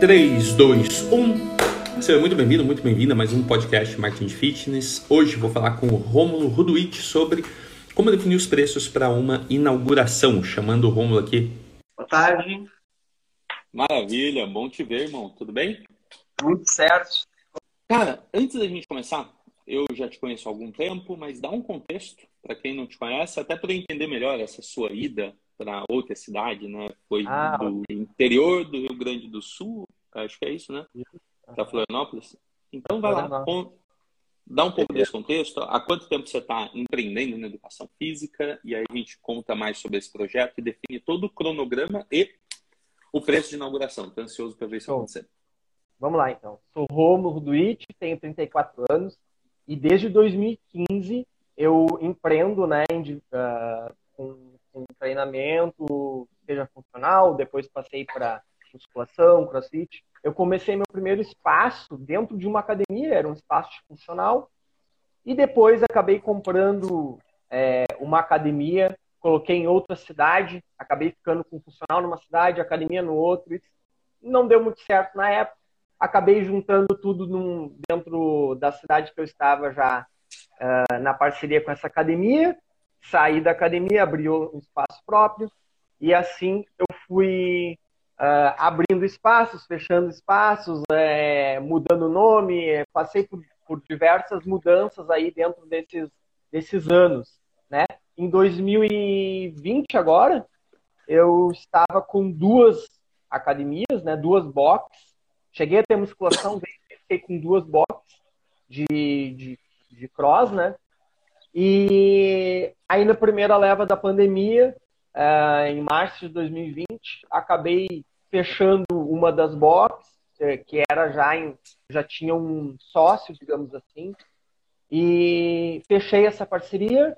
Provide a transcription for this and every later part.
3, 2, 1. Seja muito bem-vindo, muito bem-vinda a mais um podcast Marketing Fitness. Hoje vou falar com o Rômulo Ruduit sobre como definir os preços para uma inauguração, chamando o Rômulo aqui. Boa tarde. Maravilha, bom te ver, irmão. Tudo bem? Muito certo. Cara, antes da gente começar, eu já te conheço há algum tempo, mas dá um contexto para quem não te conhece, até para entender melhor essa sua ida para outra cidade, né? Foi ah, do interior do Rio Grande do Sul, acho que é isso, né? Da Florianópolis. Então vai lá, dá um pouco desse contexto. Há quanto tempo você está empreendendo na educação física? E aí a gente conta mais sobre esse projeto e define todo o cronograma e o preço de inauguração. Estou ansioso para ver isso acontecer. Vamos lá, então. Sou Romulo Duit, tenho 34 anos e desde 2015 eu empreendo né, em, uh, com treinamento, seja funcional, depois passei para musculação, crossfit. Eu comecei meu primeiro espaço dentro de uma academia, era um espaço funcional, e depois acabei comprando é, uma academia, coloquei em outra cidade, acabei ficando com funcional numa cidade, academia no outro, e não deu muito certo na época. Acabei juntando tudo num, dentro da cidade que eu estava já uh, na parceria com essa academia saí da academia, abri um espaço próprio e assim eu fui uh, abrindo espaços, fechando espaços, é, mudando nome, passei por, por, diversas mudanças aí dentro desses, desses anos, né? Em 2020 agora eu estava com duas academias, né? Duas boxes. Cheguei a ter musculação, fiquei com duas boxes de, de, de cross, né? E aí na primeira leva da pandemia, eh, em março de 2020, acabei fechando uma das boxes, eh, que era já em, já tinha um sócio, digamos assim, e fechei essa parceria.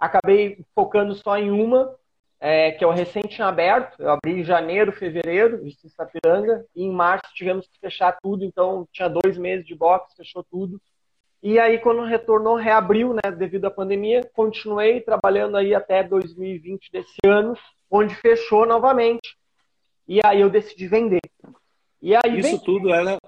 Acabei focando só em uma, é, que é o recente aberto. Eu abri em janeiro, fevereiro, em Sapiranga, e em março tivemos que fechar tudo, então tinha dois meses de box, fechou tudo. E aí, quando retornou, reabriu, né, devido à pandemia, continuei trabalhando aí até 2020 desse ano, onde fechou novamente. E aí eu decidi vender. E aí Isso vendi. tudo era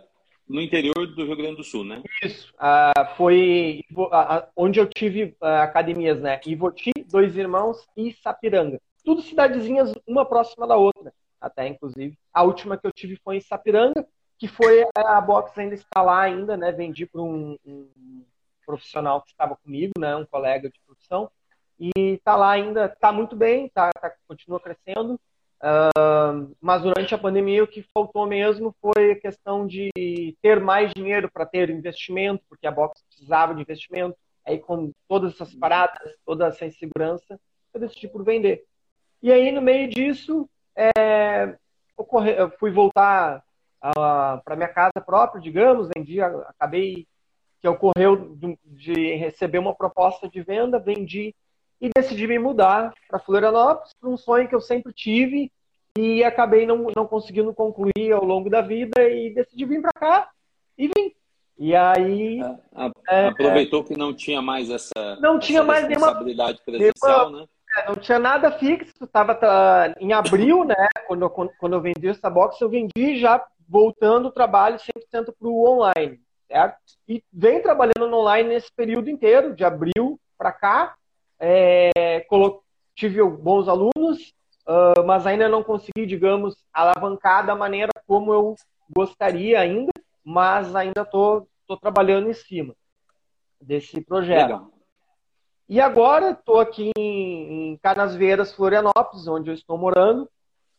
no interior do Rio Grande do Sul, né? Isso. Uh, foi uh, onde eu tive uh, academias, né? Ivoti, Dois Irmãos e Sapiranga. Tudo cidadezinhas, uma próxima da outra, até inclusive. A última que eu tive foi em Sapiranga, que foi a box ainda está lá ainda, né? Vendi para um, um, profissional que estava comigo, né? Um colega de profissão e está lá ainda, está muito bem, tá, tá continua crescendo. Uh, mas durante a pandemia o que faltou mesmo foi a questão de ter mais dinheiro para ter investimento, porque a box precisava de investimento. Aí com todas essas paradas, toda essa insegurança, eu decidi por vender. E aí no meio disso, é, ocorre, eu fui voltar para minha casa própria, digamos, vendi, acabei que ocorreu de, receber uma proposta de venda, vendi e decidi me mudar para Florianópolis, para um sonho que eu sempre tive e acabei não, não conseguindo concluir ao longo da vida e decidi vir para cá e vim. E aí. É, aproveitou é, que não tinha mais essa, não tinha essa mais responsabilidade nenhuma, presencial, nenhuma, né? É, não tinha nada fixo, estava em abril, né? Quando, quando, quando eu vendi essa box, eu vendi já voltando o trabalho 100% para o online, certo? E vem trabalhando no online nesse período inteiro, de abril para cá. É, tive bons alunos, uh, mas ainda não consegui, digamos, alavancar da maneira como eu gostaria ainda, mas ainda estou trabalhando em cima desse projeto. Legal. E agora estou aqui em, em Canasvieiras, Florianópolis, onde eu estou morando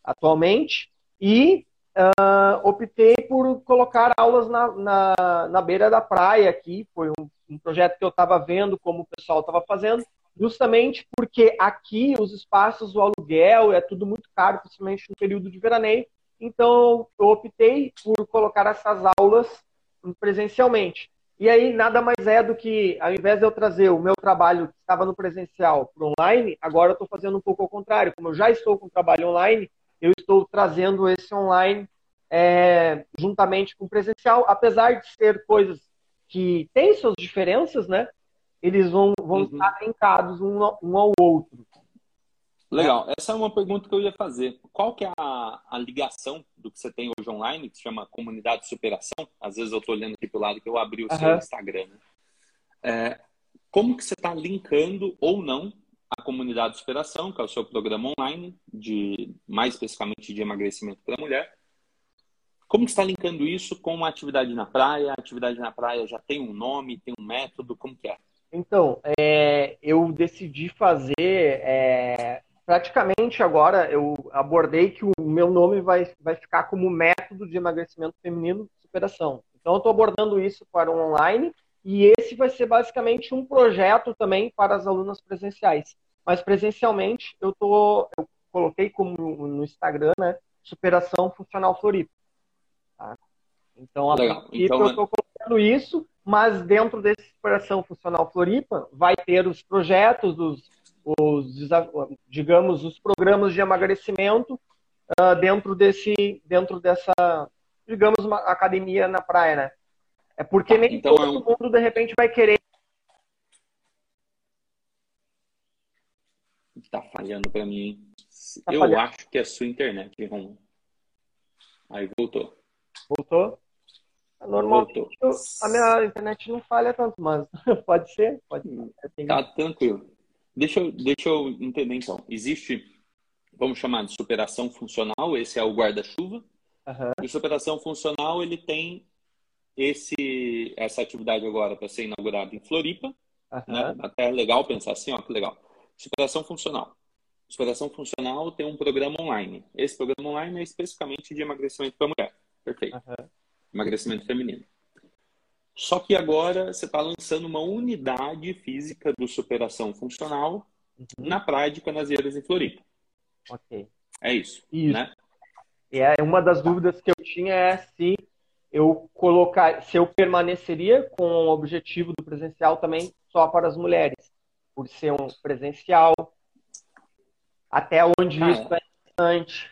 atualmente, e uh, optei por colocar aulas na, na, na, beira da praia aqui. Foi um, um projeto que eu estava vendo como o pessoal estava fazendo, justamente porque aqui os espaços, o aluguel é tudo muito caro, principalmente no período de veraneio. Então, eu optei por colocar essas aulas presencialmente. E aí, nada mais é do que, ao invés de eu trazer o meu trabalho que estava no presencial para online, agora eu estou fazendo um pouco ao contrário. Como eu já estou com trabalho online, eu estou trazendo esse online é, juntamente com o presencial, apesar de ser coisas que têm suas diferenças, né? Eles vão, vão uhum. estar linkados um, um ao outro. Legal. Essa é uma pergunta que eu ia fazer. Qual que é a, a ligação do que você tem hoje online, que se chama Comunidade de Superação? Às vezes eu estou olhando aqui para o lado que eu abri o uhum. seu Instagram. Né? É, como que você está linkando ou não a Comunidade de Superação, que é o seu programa online, de mais especificamente de emagrecimento para mulher, como que está linkando isso com uma atividade na praia? A atividade na praia já tem um nome, tem um método, como que é? Então, é, eu decidi fazer, é, praticamente agora eu abordei que o meu nome vai, vai ficar como método de emagrecimento feminino de superação. Então, eu estou abordando isso para o online e esse vai ser basicamente um projeto também para as alunas presenciais. Mas presencialmente, eu, tô, eu coloquei como no Instagram, né, Superação Funcional Floripa. Tá? Então, a Legal. então, eu estou colocando isso, mas dentro dessa exploração funcional Floripa vai ter os projetos, os, os digamos, os programas de emagrecimento uh, dentro desse, dentro dessa, digamos, uma academia na praia, né? É porque tá, nem então, todo eu... mundo de repente vai querer. Tá falhando para mim. Tá eu falhando. acho que é a sua internet, Romulo. Aí voltou. Voltou? Normalmente eu, a minha internet não falha tanto, mas pode ser, pode ser. Tá tranquilo. Deixa eu, deixa eu entender então. Existe, vamos chamar de superação funcional, esse é o guarda-chuva. Uhum. E superação funcional, ele tem esse, essa atividade agora para ser inaugurada em Floripa. Uhum. Né? Até é legal pensar assim, ó, que legal. Superação funcional. Superação funcional tem um programa online. Esse programa online é especificamente de emagrecimento para mulher. Perfeito. Uhum. Emagrecimento feminino. Só que agora você está lançando uma unidade física do superação funcional uhum. na praia de Canaseiras, em Floripa. Ok. É isso, isso. né? É, uma das dúvidas que eu tinha é se eu colocar, se eu permaneceria com o objetivo do presencial também só para as mulheres, por ser um presencial, até onde Cara, isso é importante.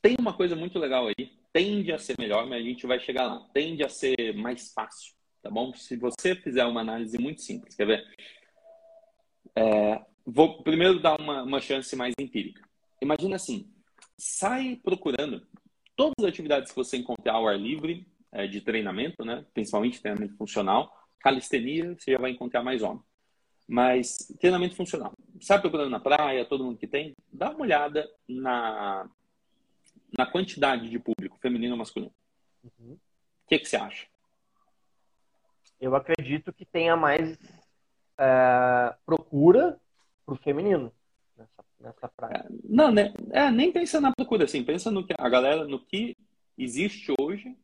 Tem uma coisa muito legal aí, tende a ser melhor, mas a gente vai chegar lá. Tende a ser mais fácil, tá bom? Se você fizer uma análise muito simples, quer ver? É, vou primeiro dar uma, uma chance mais empírica. Imagina assim, sai procurando todas as atividades que você encontrar ao ar livre, é, de treinamento, né? principalmente treinamento funcional. Calistenia, você já vai encontrar mais homem. Mas treinamento funcional. Sai procurando na praia, todo mundo que tem, dá uma olhada na na quantidade de público, feminino ou masculino. Uhum. O que, que você acha? Eu acredito que tenha mais é, procura para o feminino nessa, prática. É, não, né? É, nem pensa na procura, assim, pensa no que a galera, no que existe hoje.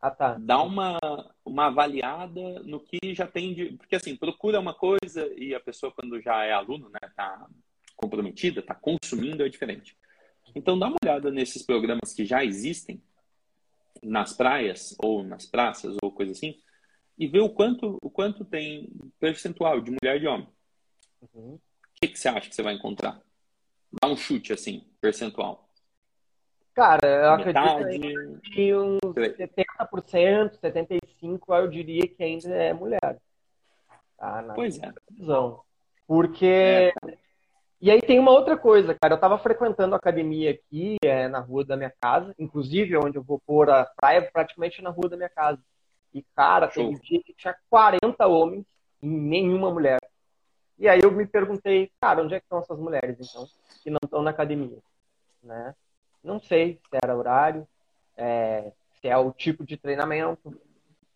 Ah, tá. Dá uma, uma avaliada no que já tem de. Porque assim, procura uma coisa e a pessoa, quando já é aluno, né, tá comprometida, tá consumindo, é diferente. Então dá uma olhada nesses programas que já existem nas praias ou nas praças ou coisa assim e vê o quanto o quanto tem percentual de mulher e de homem. Uhum. O que, que você acha que você vai encontrar? Dá um chute assim, percentual. Cara, eu acredito que uns 70%, 75% eu diria que ainda é mulher. Tá? Na pois é. Visão. Porque é. E aí tem uma outra coisa, cara. Eu estava frequentando a academia aqui, é, na rua da minha casa, inclusive onde eu vou pôr a praia, praticamente na rua da minha casa. E, cara, tem um dia que tinha 40 homens e nenhuma mulher. E aí eu me perguntei, cara, onde é que estão essas mulheres, então, que não estão na academia? Né? Não sei se era horário, é, se é o tipo de treinamento.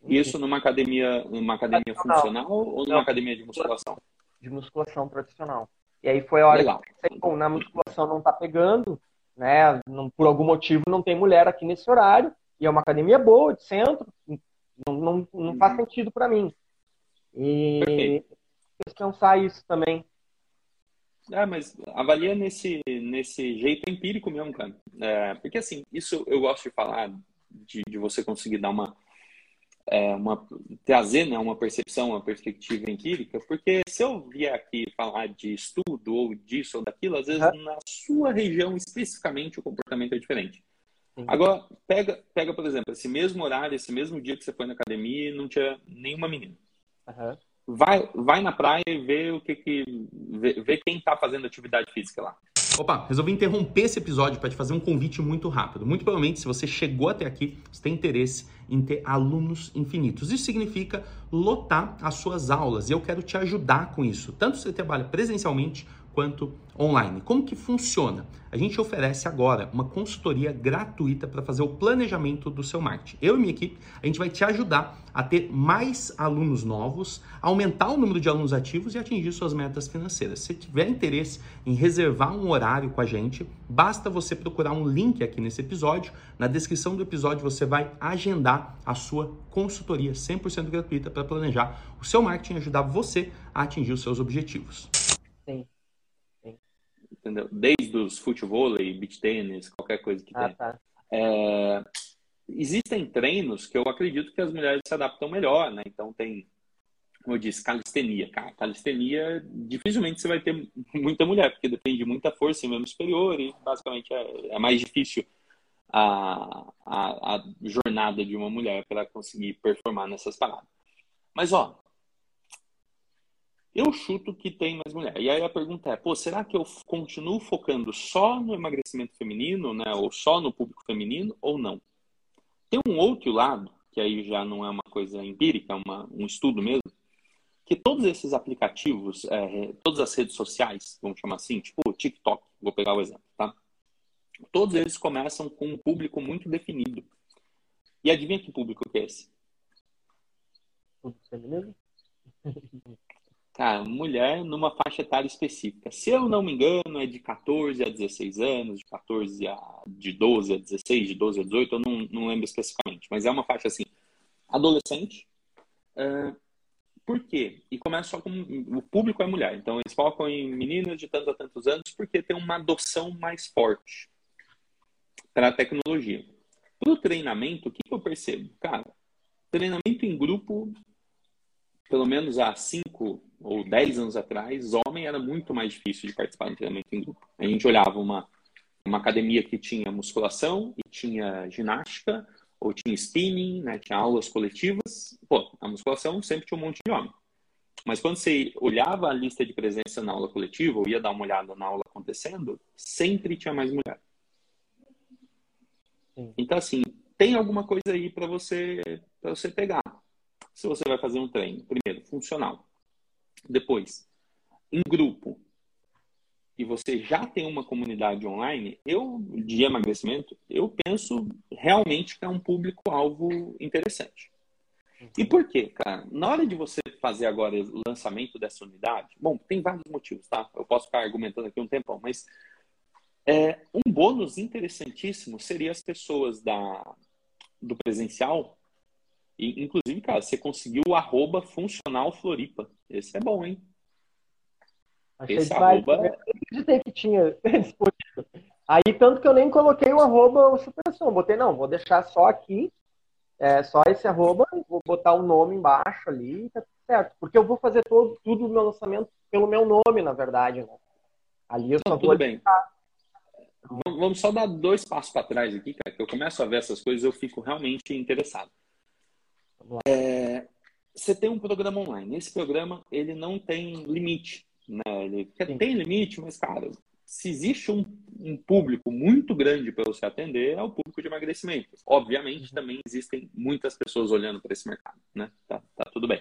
Isso numa academia, numa academia funcional ou numa não, academia de musculação? De musculação tradicional. E aí foi a hora Legal. que bom, na musculação não tá pegando, né? Não, por algum motivo não tem mulher aqui nesse horário, e é uma academia boa, de centro, não, não, não faz uhum. sentido para mim. E pensar isso também. É, mas avalia nesse, nesse jeito empírico mesmo, cara. É, porque assim, isso eu gosto de falar, de, de você conseguir dar uma é, uma, trazer né, uma percepção, uma perspectiva empírica, porque se eu vier aqui falar de estudo ou disso ou daquilo, às vezes uhum. na sua região especificamente o comportamento é diferente. Uhum. Agora, pega, pega, por exemplo, esse mesmo horário, esse mesmo dia que você foi na academia e não tinha nenhuma menina. Uhum. Vai, vai na praia e vê o que, que vê, vê quem está fazendo atividade física lá. Opa, resolvi interromper esse episódio para te fazer um convite muito rápido. Muito provavelmente, se você chegou até aqui, você tem interesse em ter alunos infinitos. Isso significa lotar as suas aulas e eu quero te ajudar com isso, tanto se você trabalha presencialmente quanto online. Como que funciona? A gente oferece agora uma consultoria gratuita para fazer o planejamento do seu marketing. Eu e minha equipe, a gente vai te ajudar a ter mais alunos novos, aumentar o número de alunos ativos e atingir suas metas financeiras. Se tiver interesse em reservar um horário com a gente, basta você procurar um link aqui nesse episódio. Na descrição do episódio você vai agendar a sua consultoria 100% gratuita para planejar o seu marketing e ajudar você a atingir os seus objetivos entendeu? Desde os futebol, beach tênis, qualquer coisa que ah, tem. Tá. É, existem treinos que eu acredito que as mulheres se adaptam melhor, né? Então tem, como eu disse, calistenia. Cara, calistenia, dificilmente você vai ter muita mulher, porque depende de muita força em membro superior e basicamente é, é mais difícil a, a, a jornada de uma mulher para conseguir performar nessas paradas. Mas, ó, eu chuto que tem mais mulher. E aí a pergunta é, pô, será que eu continuo focando só no emagrecimento feminino, né, ou só no público feminino, ou não? Tem um outro lado, que aí já não é uma coisa empírica, é uma, um estudo mesmo, que todos esses aplicativos, é, todas as redes sociais, vamos chamar assim, tipo o TikTok, vou pegar o exemplo, tá? Todos eles começam com um público muito definido. E adivinha que público que é esse? Feminino? Cara, mulher numa faixa etária específica. Se eu não me engano, é de 14 a 16 anos, de 14 a de 12 a 16, de 12 a 18, eu não, não lembro especificamente, mas é uma faixa assim, adolescente. Uh, por quê? E começa só com o público é mulher, então eles focam em meninas de tantos a tantos anos porque tem uma adoção mais forte para a tecnologia. Para o treinamento, o que, que eu percebo? Cara, treinamento em grupo, pelo menos há cinco ou 10 anos atrás, homem era muito mais difícil de participar do treinamento em grupo. A gente olhava uma, uma academia que tinha musculação e tinha ginástica, ou tinha spinning, né, tinha aulas coletivas. Pô, a musculação sempre tinha um monte de homem. Mas quando você olhava a lista de presença na aula coletiva, ou ia dar uma olhada na aula acontecendo, sempre tinha mais mulher. Sim. Então, assim, tem alguma coisa aí para você, você pegar. Se você vai fazer um treino, primeiro, funcional. Depois, em grupo, e você já tem uma comunidade online, eu, de emagrecimento, eu penso realmente que é um público-alvo interessante. E por quê, cara? Na hora de você fazer agora o lançamento dessa unidade, bom, tem vários motivos, tá? Eu posso ficar argumentando aqui um tempão, mas é, um bônus interessantíssimo seria as pessoas da, do presencial e, inclusive, cara, você conseguiu o arroba funcional Floripa. Esse é bom, hein? Achei Esse arroba... Eu acreditei que tinha disponível. Aí, tanto que eu nem coloquei o arroba o Supersom. Botei, não, vou deixar só aqui, é, só esse arroba, vou botar o um nome embaixo ali, tá certo. Porque eu vou fazer todo, tudo o meu lançamento pelo meu nome, na verdade, né? Ali eu só tudo bem. Vamos só dar dois passos para trás aqui, cara, que eu começo a ver essas coisas eu fico realmente interessado. É, você tem um programa online. Esse programa ele não tem limite, né? Ele Sim. tem limite, mas cara, se existe um, um público muito grande para você atender, é o público de emagrecimento. Obviamente, uhum. também existem muitas pessoas olhando para esse mercado, né? Tá, tá tudo bem.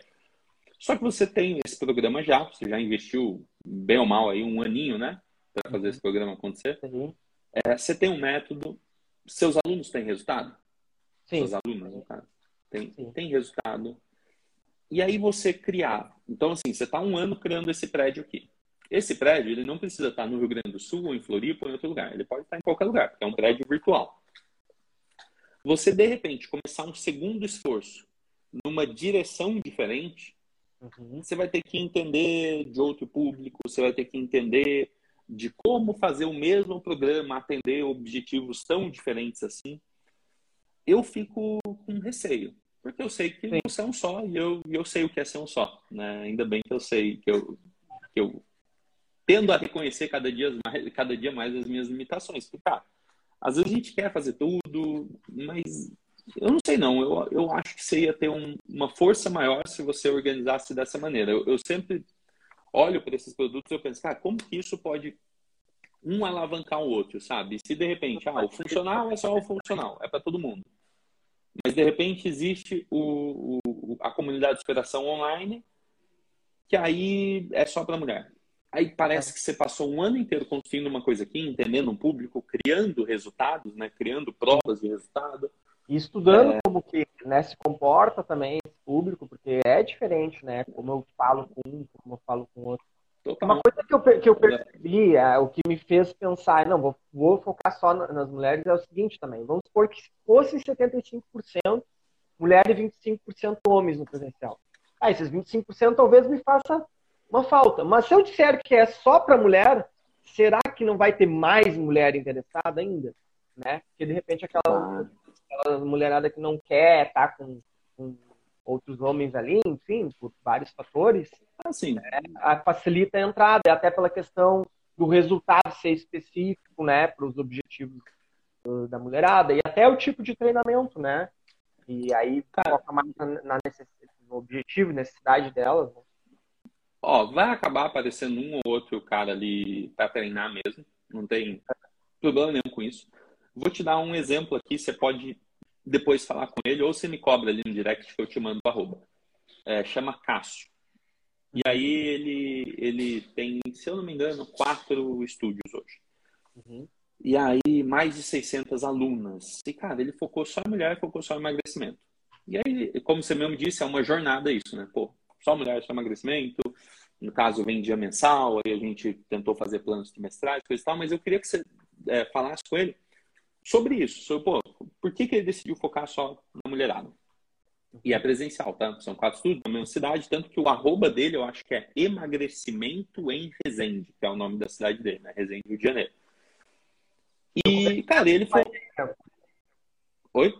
Só que você tem esse programa já, você já investiu bem ou mal aí um aninho, né, para fazer esse uhum. programa acontecer. Uhum. É, você tem um método. Seus alunos têm resultado? Sim. Seus alunos, no caso tem, tem resultado. E aí você criar. Então, assim, você está um ano criando esse prédio aqui. Esse prédio, ele não precisa estar no Rio Grande do Sul, ou em Floripa, ou em outro lugar. Ele pode estar em qualquer lugar, porque é um prédio virtual. Você, de repente, começar um segundo esforço numa direção diferente, uhum. você vai ter que entender de outro público, você vai ter que entender de como fazer o mesmo programa atender objetivos tão diferentes assim. Eu fico com receio. Porque eu sei que Sim. você é um só e eu, eu sei o que é ser um só. Né? Ainda bem que eu sei que eu, que eu tendo a reconhecer cada dia mais, cada dia mais as minhas limitações. Porque, cara, às vezes a gente quer fazer tudo, mas eu não sei não, eu, eu acho que você ia ter um, uma força maior se você organizasse dessa maneira. Eu, eu sempre olho para esses produtos e eu penso, cara, como que isso pode um alavancar o outro, sabe? Se de repente, ah, o funcional é só o funcional, é para todo mundo. Mas de repente existe o, o, a comunidade de superação online, que aí é só para mulher. Aí parece que você passou um ano inteiro construindo uma coisa aqui, entendendo um público, criando resultados, né? criando provas de resultado. E estudando é... como que né, se comporta também esse público, porque é diferente, né? Como eu falo com um, como eu falo com outro. Total. Uma coisa que eu, que eu percebi, é, o que me fez pensar, não, vou, vou focar só nas mulheres, é o seguinte também. Vamos supor que fosse 75% mulher e 25% homens no presencial. Ah, esses 25% talvez me faça uma falta. Mas se eu disser que é só para mulher, será que não vai ter mais mulher interessada ainda? Né? Porque de repente aquela, aquela mulherada que não quer estar tá com, com, outros homens ali, enfim, por vários fatores, assim, né? facilita a entrada, até pela questão do resultado ser específico, né, para os objetivos da mulherada e até o tipo de treinamento, né? E aí foca mais na necessidade, no objetivo necessidade delas. Né? Ó, vai acabar aparecendo um ou outro cara ali para treinar mesmo. Não tem problema nenhum com isso. Vou te dar um exemplo aqui. Você pode depois falar com ele ou você me cobra ali no direct que eu te mando o arroba. É, chama Cássio. E aí ele, ele tem, se eu não me engano, quatro estúdios hoje. Uhum. E aí mais de 600 alunas. E, cara, ele focou só em mulher, focou só em emagrecimento. E aí, como você mesmo disse, é uma jornada isso, né? Pô, só mulher, só emagrecimento. No caso, vendia mensal, aí a gente tentou fazer planos trimestrais, coisa e tal, mas eu queria que você é, falasse com ele sobre isso, sobre, pô, por que, que ele decidiu focar só na mulherada? E é presencial, tá? São quatro estudos na mesma cidade, tanto que o arroba dele eu acho que é emagrecimento em Resende, que é o nome da cidade dele, né? Resende, Rio de Janeiro. E, cara, ele foi. Oi?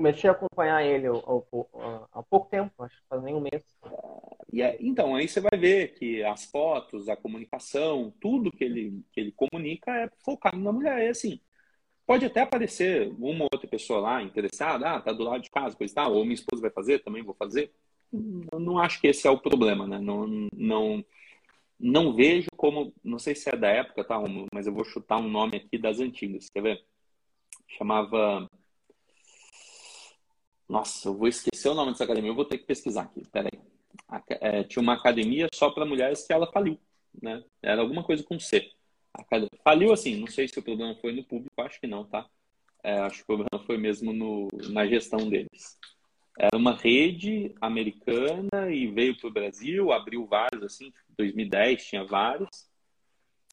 comecei a acompanhar ele há pouco tempo, acho que faz nem um mês. E é, então, aí você vai ver que as fotos, a comunicação, tudo que ele, que ele comunica é focado na mulher. É assim, pode até aparecer uma ou outra pessoa lá interessada, ah, tá do lado de casa, e tal, ou minha esposa vai fazer, também vou fazer. Eu não acho que esse é o problema, né? Não, não, não vejo como, não sei se é da época, tá, mas eu vou chutar um nome aqui das antigas, quer ver? Chamava nossa, eu vou esquecer o nome dessa academia, eu vou ter que pesquisar aqui, peraí. É, tinha uma academia só para mulheres que ela faliu, né? Era alguma coisa com C. Faliu assim, não sei se o problema foi no público, acho que não, tá? É, acho que o problema foi mesmo no, na gestão deles. Era uma rede americana e veio para o Brasil, abriu vários, assim, 2010 tinha vários.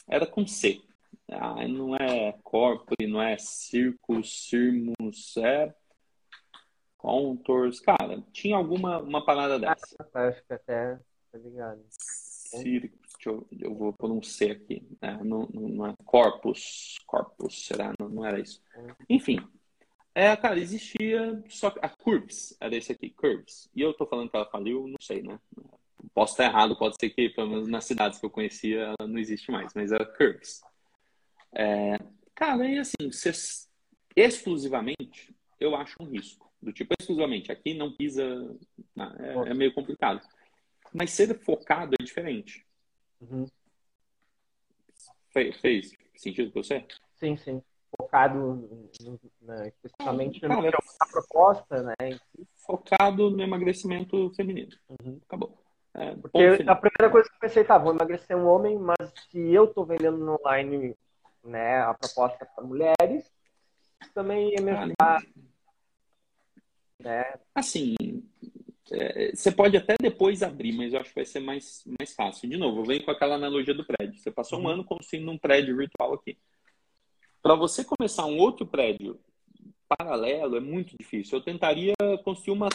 Era com C. Ah, não é corpore, não é circus, cirmus, é Contours, cara, tinha alguma uma parada dessa. Ah, acho que até, tá ligado. Circus, eu, eu, vou pôr um C aqui, né? não, não, é corpus, corpus, será? Não, não era isso. Enfim, é, cara, existia só a Curves, era esse aqui, Curves. E eu tô falando que ela faliu, não sei, né? Posso estar errado, pode ser que, pelo menos nas cidades que eu conhecia, ela não existe mais, mas era Curves. É, cara, e assim, exclusivamente, eu acho um risco do tipo exclusivamente aqui não pisa, é, é meio complicado. Mas ser focado é diferente. Uhum. Fez, fez sentido para você? Sim, sim. Focado né, especificamente ah, cara, na proposta, né? Focado no emagrecimento feminino. Uhum. Acabou. É, Porque a primeira coisa que eu pensei, tá, vou emagrecer um homem, mas se eu estou vendendo no online né, a proposta para mulheres, também ia me ajudar é. Assim, é, você pode até depois abrir, mas eu acho que vai ser mais, mais fácil. De novo, eu venho com aquela analogia do prédio. Você passou um uhum. ano construindo um prédio virtual aqui. Para você começar um outro prédio paralelo é muito difícil. Eu tentaria construir uma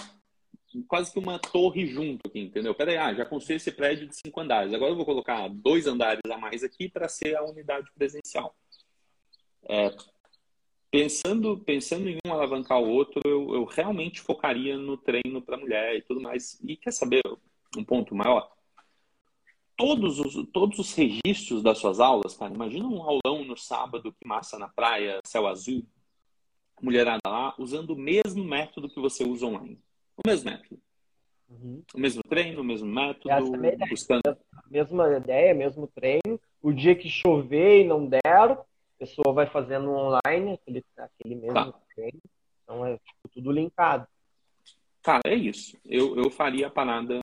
quase que uma torre junto aqui, entendeu? Peraí, ah, já construí esse prédio de cinco andares. Agora eu vou colocar dois andares a mais aqui para ser a unidade presencial. É, pensando, pensando em um alavancar o outro, eu, eu realmente focaria no treino para mulher e tudo mais. E quer saber um ponto maior? Todos os, todos os registros das suas aulas, cara, imagina um aulão no sábado, que massa na praia, céu azul. mulherada lá usando o mesmo método que você usa online. O mesmo método. Uhum. O mesmo treino, o mesmo método. Essa é buscando... Mesma ideia, mesmo treino. O dia que chover e não der, a pessoa vai fazendo online aquele, aquele mesmo tá. treino. Então é tipo, tudo linkado. Cara, é isso. Eu, eu faria a parada,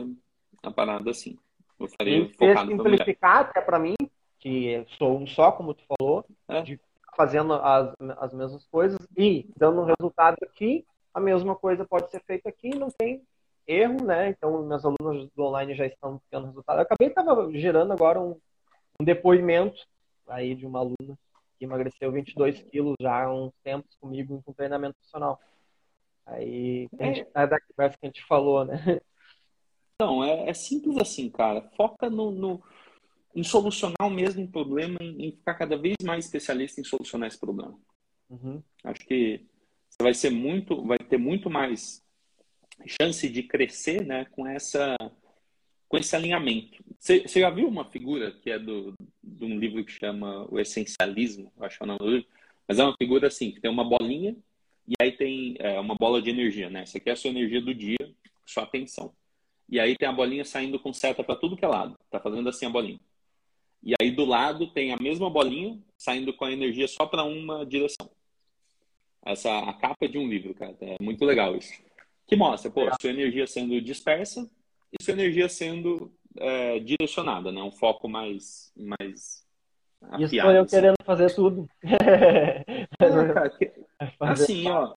a parada assim. Eu faria e focado simplificar até para mim, que sou um só, como tu falou, é. de fazendo as, as mesmas coisas e dando um resultado aqui, a mesma coisa pode ser feita aqui, não tem erro, né? Então, meus alunos do online já estão tendo resultado. Eu acabei estava gerando agora um, um, depoimento aí de uma aluna que emagreceu 22 quilos já há uns tempos comigo com treinamento profissional. Aí, a gente, é da conversa que a gente falou, né? Não, é, é simples assim, cara. Foca no, no em solucionar o mesmo problema, em, em, ficar cada vez mais especialista em solucionar esse problema. Uhum. Acho que você vai ser muito, vai ter muito mais chance de crescer, né, com essa, com esse alinhamento. Você, já viu uma figura que é do, de um livro que chama O Essencialismo, acho que é o nome do livro, mas é uma figura assim que tem uma bolinha e aí tem é, uma bola de energia, né? Essa aqui é a sua energia do dia, sua atenção. E aí tem a bolinha saindo com seta para tudo que é lado. Tá fazendo assim a bolinha. E aí do lado tem a mesma bolinha saindo com a energia só para uma direção. Essa a capa de um livro, cara. É muito legal isso. Que mostra, pô, sua energia sendo dispersa e sua energia sendo é, direcionada, né? Um foco mais, mais afiado. Isso foi eu assim. querendo fazer tudo. Ah, cara, que... Assim, ó.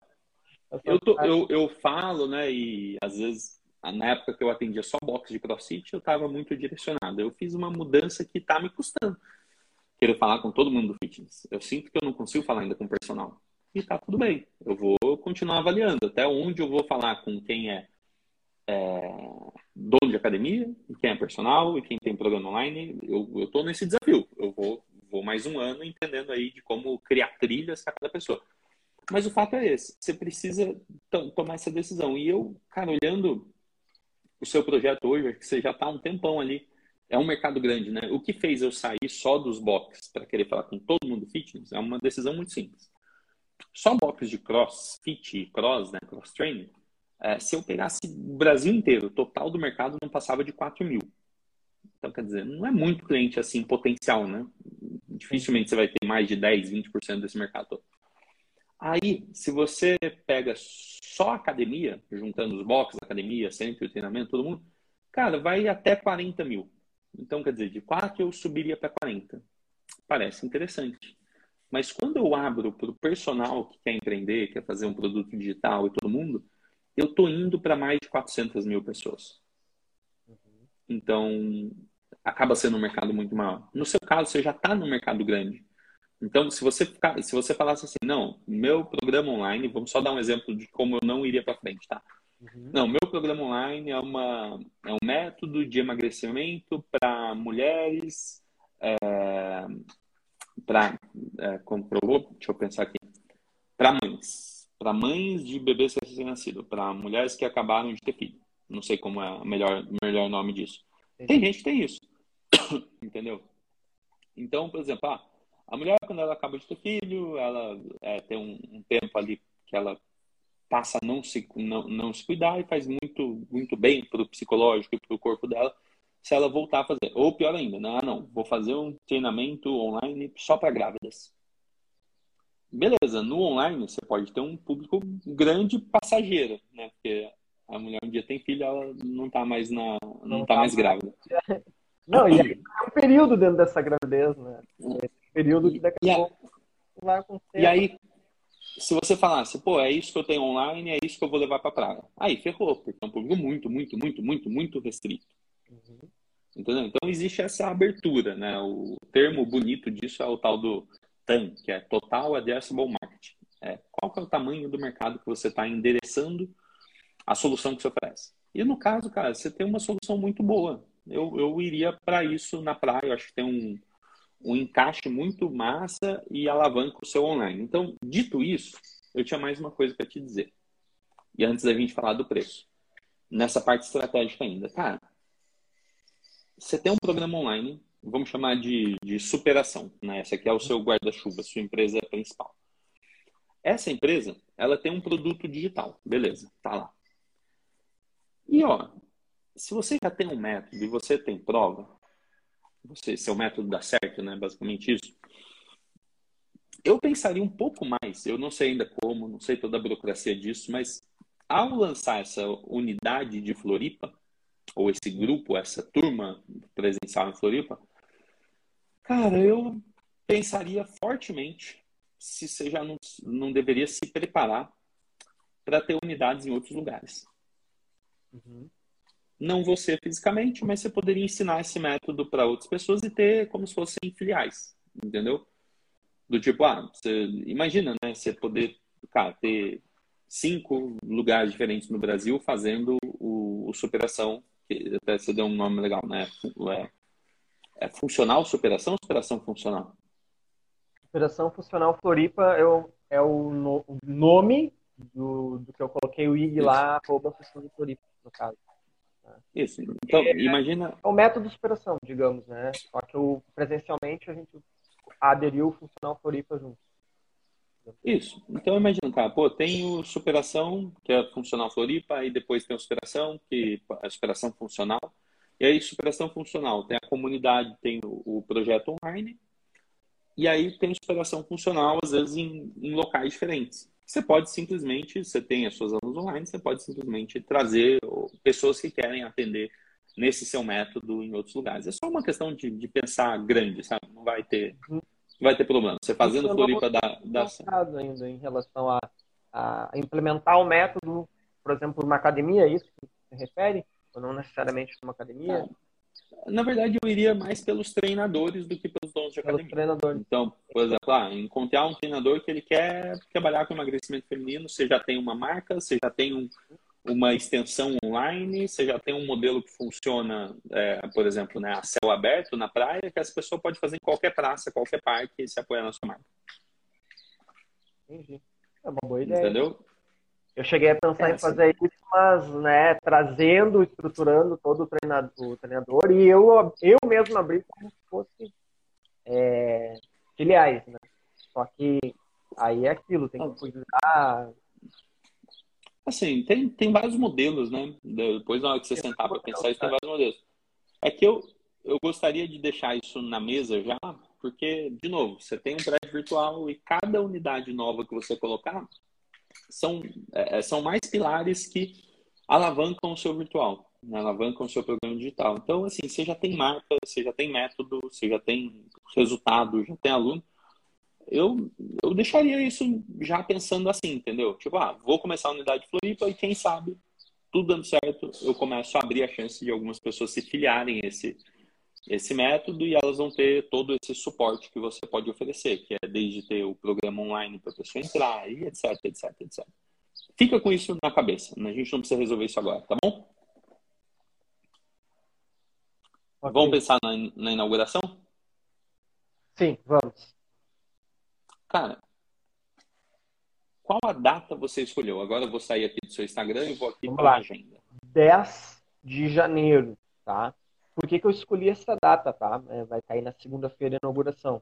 Eu, tô, eu, eu falo, né? E às vezes na época que eu atendia só box de crossfit, eu estava muito direcionado. Eu fiz uma mudança que está me custando. Quero falar com todo mundo do fitness. Eu sinto que eu não consigo falar ainda com o personal. E tá tudo bem. Eu vou continuar avaliando até onde eu vou falar com quem é, é dono de academia, quem é personal e quem tem programa online. Eu, tô nesse desafio. Eu vou, vou mais um ano entendendo aí de como criar trilhas para cada pessoa. Mas o fato é esse, você precisa tomar essa decisão. E eu, cara, olhando o seu projeto hoje, que você já está um tempão ali, é um mercado grande, né? O que fez eu sair só dos boxes para querer falar com todo mundo fitness é uma decisão muito simples. Só boxes de crossfit, cross, né? Cross training, é, se eu pegasse o Brasil inteiro, o total do mercado não passava de 4 mil. Então, quer dizer, não é muito cliente assim potencial, né? Dificilmente você vai ter mais de 10, 20% desse mercado todo. Aí, se você pega só academia, juntando os boxes, academia, centro, treinamento, todo mundo, cara, vai até 40 mil. Então, quer dizer, de 4 eu subiria para 40. Parece interessante. Mas quando eu abro para o personal que quer empreender, quer fazer um produto digital e todo mundo, eu estou indo para mais de 400 mil pessoas. Então, acaba sendo um mercado muito maior. No seu caso, você já está no mercado grande. Então, se você ficar, se você falasse assim, não, meu programa online, vamos só dar um exemplo de como eu não iria para frente, tá? Uhum. Não, meu programa online é, uma, é um método de emagrecimento para mulheres, é, para, é, comprovou, deixa eu pensar aqui, para mães, para mães de bebês recém-nascidos, para mulheres que acabaram de ter filho. Não sei como é o melhor, melhor nome disso. Tem gente que tem isso, entendeu? Então, por exemplo, ah, a mulher, quando ela acaba de ter filho, ela é, tem um, um, tempo ali que ela passa a não se, não, não se cuidar e faz muito, muito bem para o psicológico e para o corpo dela se ela voltar a fazer. Ou pior ainda, não, não, vou fazer um treinamento online só para grávidas. Beleza, no online você pode ter um público grande passageiro, né? Porque a mulher um dia tem filho, ela não está mais na, não, não tá, tá mais grávida. Não, e é um período dentro dessa gravidez, né? É período que daqui a, pouco vai acontecer. E aí, se você falasse, pô, é isso que eu tenho online, é isso que eu vou levar para praia. Aí ferrou, porque é um público muito, muito, muito, muito, muito restrito. Uhum. Entendeu? Então existe essa abertura, né? O termo bonito disso é o tal do TAM, que é Total Addressable Market. É, qual que é o tamanho do mercado que você está endereçando a solução que você oferece? E no caso, cara, você tem uma solução muito boa. Eu, eu iria para isso na praia. Eu acho que tem um, um encaixe muito massa e alavanca o seu online. Então, dito isso, eu tinha mais uma coisa para te dizer. E antes da gente falar do preço. Nessa parte estratégica ainda. Cara, você tem um programa online, vamos chamar de, de superação. Né? Esse aqui é o seu guarda-chuva, sua empresa principal. Essa empresa, ela tem um produto digital, beleza, tá lá. E ó, se você já tem um método e você tem prova, você, seu método dá certo, né? Basicamente isso. Eu pensaria um pouco mais, eu não sei ainda como, não sei toda a burocracia disso, mas ao lançar essa unidade de Floripa, ou esse grupo, essa turma presencial em Floripa, cara, eu pensaria fortemente se você já não, não deveria se preparar para ter unidades em outros lugares. Uhum. Não você fisicamente, mas você poderia ensinar esse método para outras pessoas e ter como se fossem filiais, entendeu? Do tipo, ah, você imagina, né? Você poder, cara, ter cinco lugares diferentes no Brasil fazendo o, o superação, que até você deu um nome legal, né? É, é funcional superação ou superação funcional? Superação funcional Floripa é o, é o, no, o nome do, do, que eu coloquei o IG lá, arroba Floripa, no caso. Isso. Então, é, imagina. É o método de superação, digamos, né? Só que o, presencialmente a gente aderiu o funcional Floripa junto. Isso. Então imagina, cara, pô, tem o superação, que é funcional Floripa, e depois tem a superação, que é a superação funcional. E aí, superação funcional, tem a comunidade, tem o, o projeto online, e aí tem superação funcional, às vezes, em, em locais diferentes. Você pode simplesmente, você tem as suas aulas online, você pode simplesmente trazer pessoas que querem atender nesse seu método em outros lugares. É só uma questão de, de pensar grande, sabe? Não vai ter, não vai ter problema. Você fazendo Isso Floripa da, da... ainda em relação a, a implementar o método, por exemplo, numa academia, é isso que você refere? Ou não necessariamente numa academia? Tá. Na verdade, eu iria mais pelos treinadores do que pelos donos de academia. Treinadores. Então, por exemplo, ah, encontrar um treinador que ele quer trabalhar com emagrecimento feminino, você já tem uma marca, você já tem um, uma extensão online, você já tem um modelo que funciona, é, por exemplo, né, a céu aberto na praia, que essa pessoa pode fazer em qualquer praça, qualquer parque e se apoiar na sua marca. Entendi. É uma boa ideia. Entendeu? Eu cheguei a pensar é, em fazer sim. isso, mas, né, trazendo, estruturando todo o treinador, o treinador e eu, eu mesmo abri como se fosse é, filiais, né? Só que aí é aquilo, tem que cuidar. Assim, tem, tem vários modelos, né? Depois, na hora que você sentar para pensar isso, tem vários modelos. É que eu, eu gostaria de deixar isso na mesa já, porque, de novo, você tem um prédio virtual e cada unidade nova que você colocar, são, é, é, são mais pilares que alavancam o seu virtual, né? alavancam o seu programa digital. Então, assim, você já tem marca, você já tem método, você já tem resultado, já tem aluno. Eu, eu deixaria isso já pensando assim, entendeu? Tipo, ah, vou começar a unidade Floripa e quem sabe, tudo dando certo, eu começo a abrir a chance de algumas pessoas se filiarem esse, esse método e elas vão ter todo esse suporte que você pode oferecer, que é desde ter o programa online para a pessoa entrar e etc, etc, etc. Fica com isso na cabeça. A gente não precisa resolver isso agora, tá bom? Okay. Vamos pensar na, na inauguração? Sim, vamos. Cara, qual a data você escolheu? Agora eu vou sair aqui do seu Instagram e vou aqui para a agenda. 10 de janeiro, tá? Por que, que eu escolhi essa data, tá? É, vai cair na segunda-feira a inauguração.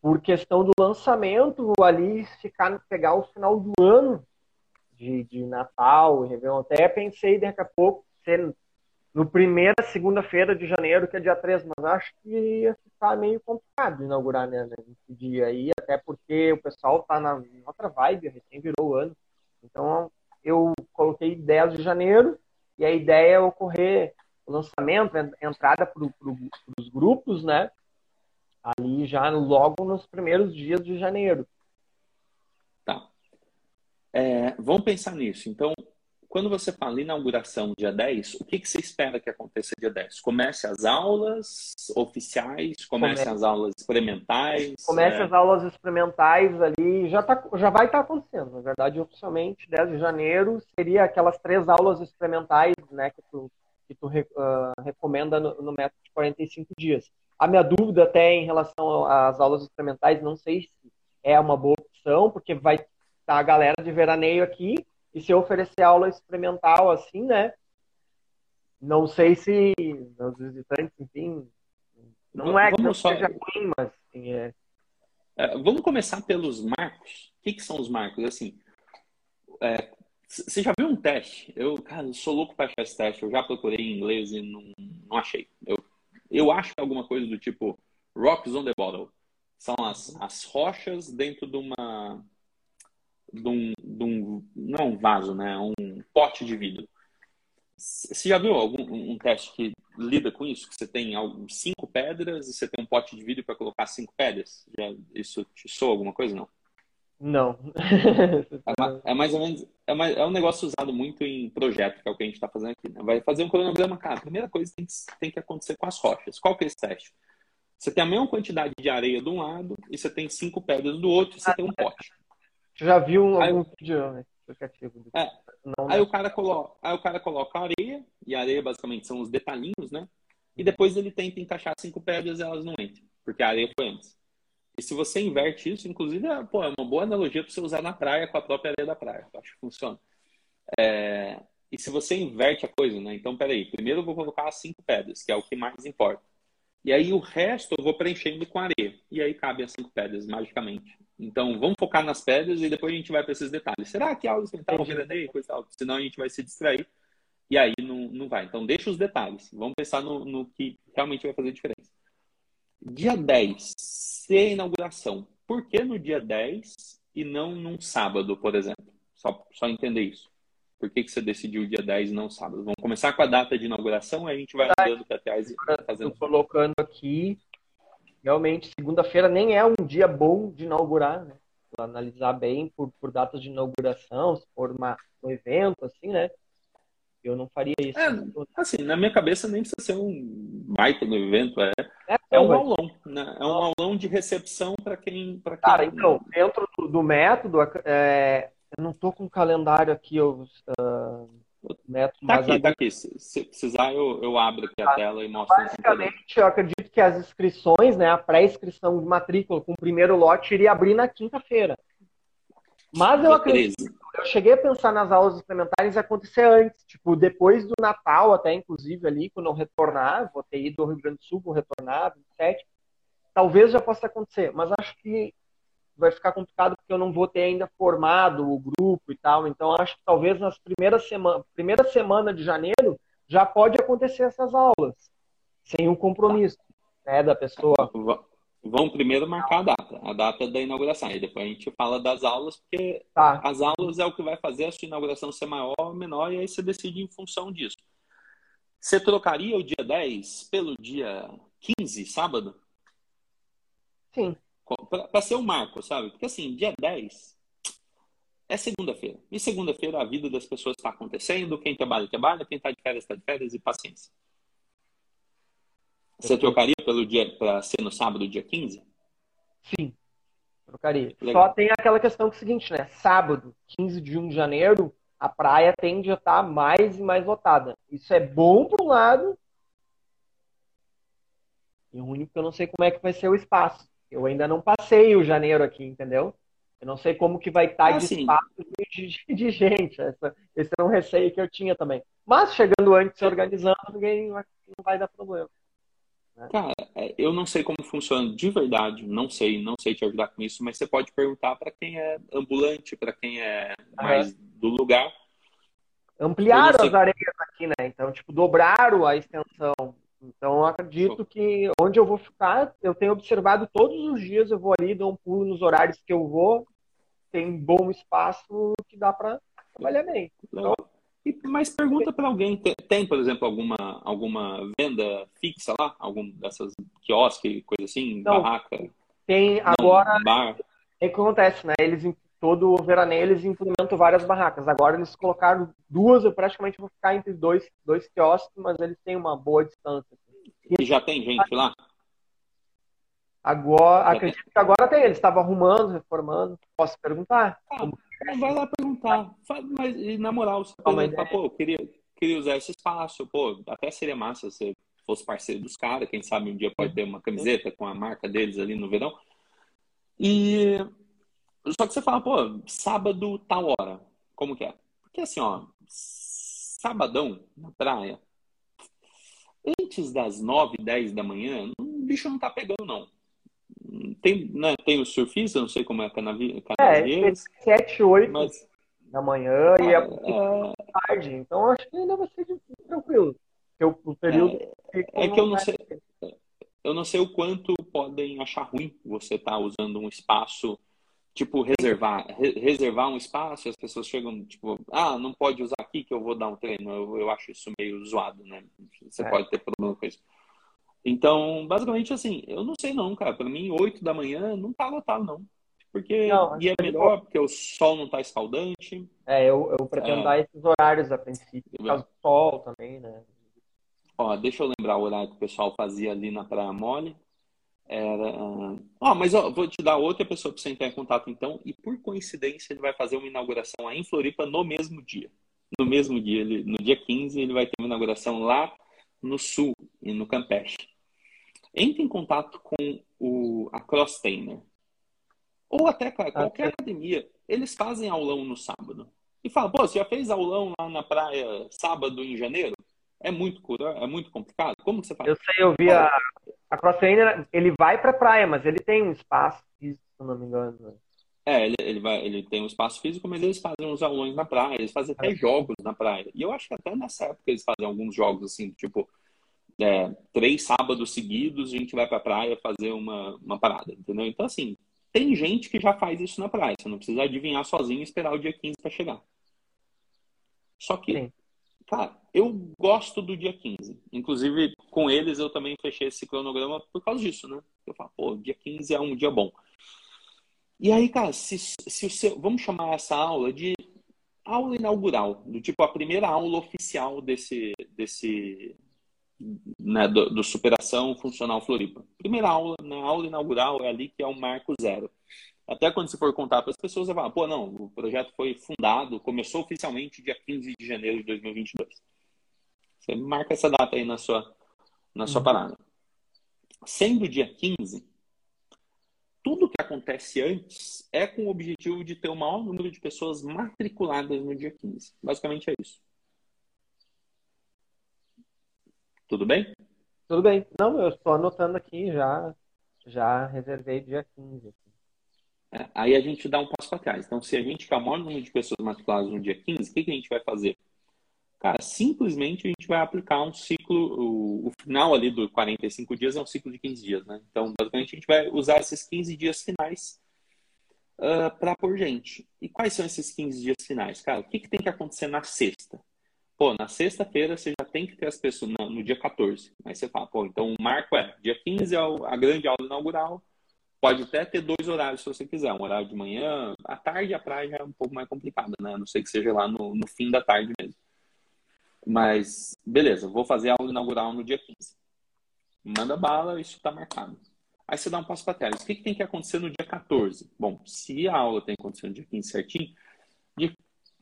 Por questão do lançamento ali, ficar, pegar o final do ano de, de Natal, Réveillon. Até pensei daqui a pouco ser no primeira segunda-feira de janeiro, que é dia 3, mas acho que ia ficar meio complicado inaugurar né, nesse dia aí, até porque o pessoal tá na outra vibe, recém virou o ano. Então eu coloquei 10 de janeiro e a ideia é ocorrer lançamento, a entrada para pro, os grupos, né? Ali já logo nos primeiros dias de janeiro. Tá. É, vamos pensar nisso. Então, quando você fala inauguração dia 10, o que, que você espera que aconteça dia 10? Comece as aulas oficiais? Comece, comece. as aulas experimentais? Comece é... as aulas experimentais ali, já, tá, já vai estar tá acontecendo. Na verdade, oficialmente, 10 de janeiro, seria aquelas três aulas experimentais né, que tu que tu uh, recomenda no, no, método de 45 dias. A minha dúvida até em relação às aulas experimentais, não sei se é uma boa opção, porque vai estar tá a galera de veraneio aqui, e se eu oferecer aula experimental assim, né? Não sei se os visitantes, enfim, não é que não só... seja ruim, mas assim, é... É, vamos começar pelos marcos. O que, que são os marcos? Assim, é, você já viu um teste? Eu, cara, eu sou louco para achar esse teste. Eu já procurei em inglês e não, não achei. Eu, eu acho é alguma coisa do tipo rocks on the bottle. São as, as rochas dentro de uma. De um, de um, não um vaso, né? Um pote de vidro. Você já viu algum um teste que lida com isso? Que você tem cinco pedras e você tem um pote de vidro para colocar cinco pedras? Já, isso te soa alguma coisa? Não. Não. é, é, mais ou menos. É, mais, é, um negócio usado muito em projeto, que é o que a gente está fazendo aqui. Né? Vai fazer um cronograma, cara. A primeira coisa tem que, tem que acontecer com as rochas. Qual que é esse teste? Você tem a mesma quantidade de areia de um lado e você tem cinco pedras do outro e você ah, tem um pote. Já viu aí, algum vídeo né, explicativo? É. Não, aí, o cara coloca, aí o cara coloca areia, e a areia basicamente são os detalhinhos, né? E depois ele tenta encaixar cinco pedras e elas não entram, porque a areia foi antes. E se você inverte isso, inclusive, é, pô, é uma boa analogia para você usar na praia com a própria areia da praia. Eu acho que funciona. É... E se você inverte a coisa, né? Então, peraí, primeiro eu vou colocar as cinco pedras, que é o que mais importa. E aí o resto eu vou preenchendo com areia. E aí cabe as cinco pedras, magicamente. Então, vamos focar nas pedras e depois a gente vai para esses detalhes. Será que a aula experimental vai vender? Coisa tal. Senão a gente vai se distrair e aí não, não vai. Então, deixa os detalhes. Vamos pensar no, no que realmente vai fazer diferença. Dia 10, ser inauguração. Por que no dia 10 e não num sábado, por exemplo? Só, só entender isso. Por que, que você decidiu dia 10 e não sábado? Vamos começar com a data de inauguração, aí a gente vai andando para trás e fazendo. Estou colocando aqui, realmente, segunda-feira nem é um dia bom de inaugurar, né? Vou analisar bem por, por datas de inauguração, se for uma, um evento, assim, né? Eu não faria isso. É, assim, na minha cabeça nem precisa ser um baita no evento, é, é, é um aulão, né? É um aulão de recepção para quem, quem. Cara, então, dentro do, do método, é, eu não estou com o calendário aqui, os uh, métodos. Tá aqui, tá aqui. Se precisar, eu, eu abro aqui a ah, tela e mostro. Basicamente, eu acredito que as inscrições, né, a pré-inscrição de matrícula com o primeiro lote iria abrir na quinta-feira. Mas eu acredito, eu cheguei a pensar nas aulas experimentais acontecer antes, tipo, depois do Natal, até inclusive ali, quando eu retornar, vou ter ido ao Rio Grande do Sul, vou retornar, 27, talvez já possa acontecer, mas acho que vai ficar complicado porque eu não vou ter ainda formado o grupo e tal, então acho que talvez nas primeiras semana, primeira semana de janeiro já pode acontecer essas aulas, sem o compromisso, né, da pessoa vão primeiro marcar a data, a data da inauguração. E depois a gente fala das aulas, porque tá. as aulas é o que vai fazer a sua inauguração ser maior ou menor, e aí você decide em função disso. Você trocaria o dia 10 pelo dia 15, sábado? Sim. Para ser o um marco, sabe? Porque assim, dia 10 é segunda-feira. E segunda-feira a vida das pessoas está acontecendo, quem trabalha, trabalha, quem está de férias, está de férias, e paciência. Você trocaria pelo dia para ser no sábado, dia 15? Sim, trocaria. Legal. Só tem aquela questão que é o seguinte, né? Sábado, 15 de 1 de janeiro, a praia tende a estar mais e mais lotada. Isso é bom por um lado e ruim porque eu não sei como é que vai ser o espaço. Eu ainda não passei o janeiro aqui, entendeu? Eu não sei como que vai estar ah, de sim. espaço de, de, gente. Essa, esse é um receio que eu tinha também. Mas chegando antes, se organizando, ninguém não vai dar problema. Né? Cara, é, eu não sei como funciona de verdade, não sei, não sei te ajudar com isso, mas você pode perguntar para quem é ambulante, para quem é mais do lugar. Ampliaram as areias aqui, né? Então, tipo, dobraram a extensão. Então, eu acredito que onde eu vou ficar, eu tenho observado todos os dias, eu vou ali, dou um pulo nos horários que eu vou, tem bom espaço que dá para trabalhar bem. Então, e, mas pergunta para alguém, tem, por exemplo, alguma, alguma venda fixa lá? Algum dessas quiosque, coisa assim, Não, barraca? Tem agora. Bar. O que acontece, né? Eles todo veraneio eles implementam várias barracas. Agora eles colocaram duas, eu praticamente vou ficar entre dois, dois quiosques, mas eles têm uma boa distância. E já tem gente lá? Agora, já acredito tem. que agora tem. Eles estavam arrumando, reformando. Posso perguntar? Ah, vai lá perguntar. Mas, na moral, você pergunta, pô, eu queria, queria usar esse espaço, pô, até seria massa se fosse parceiro dos caras, quem sabe um dia pode ter uma camiseta com a marca deles ali no verão. E só que você fala, pô, sábado tal hora, como que é? Porque assim, ó, sabadão na praia, antes das 9, 10 da manhã, o bicho não tá pegando, não. Tem, né, tem os surfistas, não sei como é canavi, canaveiros. É, 7, 8 mas... da manhã e é, é... tarde. Então acho que ainda vai ser tranquilo. Porque o período. É, é que eu não sei. Eu não sei o quanto podem achar ruim você estar tá usando um espaço tipo, reservar, re reservar um espaço e as pessoas chegam, tipo, ah, não pode usar aqui que eu vou dar um treino. Eu, eu acho isso meio zoado, né? Você é. pode ter problema com isso. Então, basicamente assim, eu não sei não, cara. Para mim, 8 da manhã não tá lotado, não. Porque não, e é melhor, porque o sol não tá escaldante. É, eu, eu pretendo é. dar esses horários a princípio, por causa do sol também, né? Ó, deixa eu lembrar o horário que o pessoal fazia ali na Praia Mole. Era. Ah, mas ó, vou te dar outra pessoa para você entrar em contato então. E por coincidência, ele vai fazer uma inauguração aí em Floripa no mesmo dia. No mesmo dia, ele, no dia 15, ele vai ter uma inauguração lá no sul e no Campeche. Entre em contato com o, a Cross Trainer. Ou até, cara, qualquer academia. Eles fazem aulão no sábado. E fala, pô, você já fez aulão lá na praia sábado em janeiro? É muito, é muito complicado? Como você faz? Eu sei, eu vi a, a cross trainer, ele vai pra praia, mas ele tem um espaço físico, se não me engano. Né? É, ele, ele, vai, ele tem um espaço físico, mas eles fazem uns aulões na praia, eles fazem até é. jogos na praia. E eu acho que até nessa época eles fazem alguns jogos assim, tipo, é, três sábados seguidos a gente vai pra praia fazer uma, uma parada, entendeu? Então, assim, tem gente que já faz isso na praia. Você não precisa adivinhar sozinho e esperar o dia 15 para chegar. Só que Sim. Cara, eu gosto do dia 15. Inclusive, com eles eu também fechei esse cronograma por causa disso, né? Eu falo, pô, dia 15 é um dia bom. E aí, cara, se, se o seu, vamos chamar essa aula de aula inaugural, do tipo a primeira aula oficial desse, desse né, do, do Superação Funcional Floripa. Primeira aula, na aula inaugural é ali que é o marco zero. Até quando você for contar para as pessoas, você fala, pô, não, o projeto foi fundado, começou oficialmente dia 15 de janeiro de 2022. Você marca essa data aí na sua, na sua uhum. parada. Sendo dia 15, tudo que acontece antes é com o objetivo de ter o maior número de pessoas matriculadas no dia 15. Basicamente é isso. Tudo bem? Tudo bem. Não, eu estou anotando aqui já. Já reservei dia 15. É, aí a gente dá um passo para trás. Então, se a gente quer o maior número de pessoas matriculadas no dia 15, o que, que a gente vai fazer? Cara, simplesmente a gente vai aplicar um ciclo, o, o final ali dos 45 dias é um ciclo de 15 dias, né? Então, basicamente, a gente vai usar esses 15 dias finais uh, ah, para pôr gente. E quais são esses 15 dias finais? Cara, o que, que tem que acontecer na sexta? Pô, na sexta-feira você tem que ter as pessoas, no, no dia 14. Aí você fala, pô, então o marco é, dia 15 é a grande aula inaugural, Pode até ter dois horários se você quiser, um horário de manhã, à tarde a praia é um pouco mais complicada, né? A não sei que seja lá no, no fim da tarde mesmo. Mas, beleza, vou fazer a aula inaugural no dia 15. Manda bala, isso está marcado. Aí você dá um passo para trás. O que, que, tem que acontecer no dia 14? Bom, se a aula tem que acontecer no dia 15 certinho, dia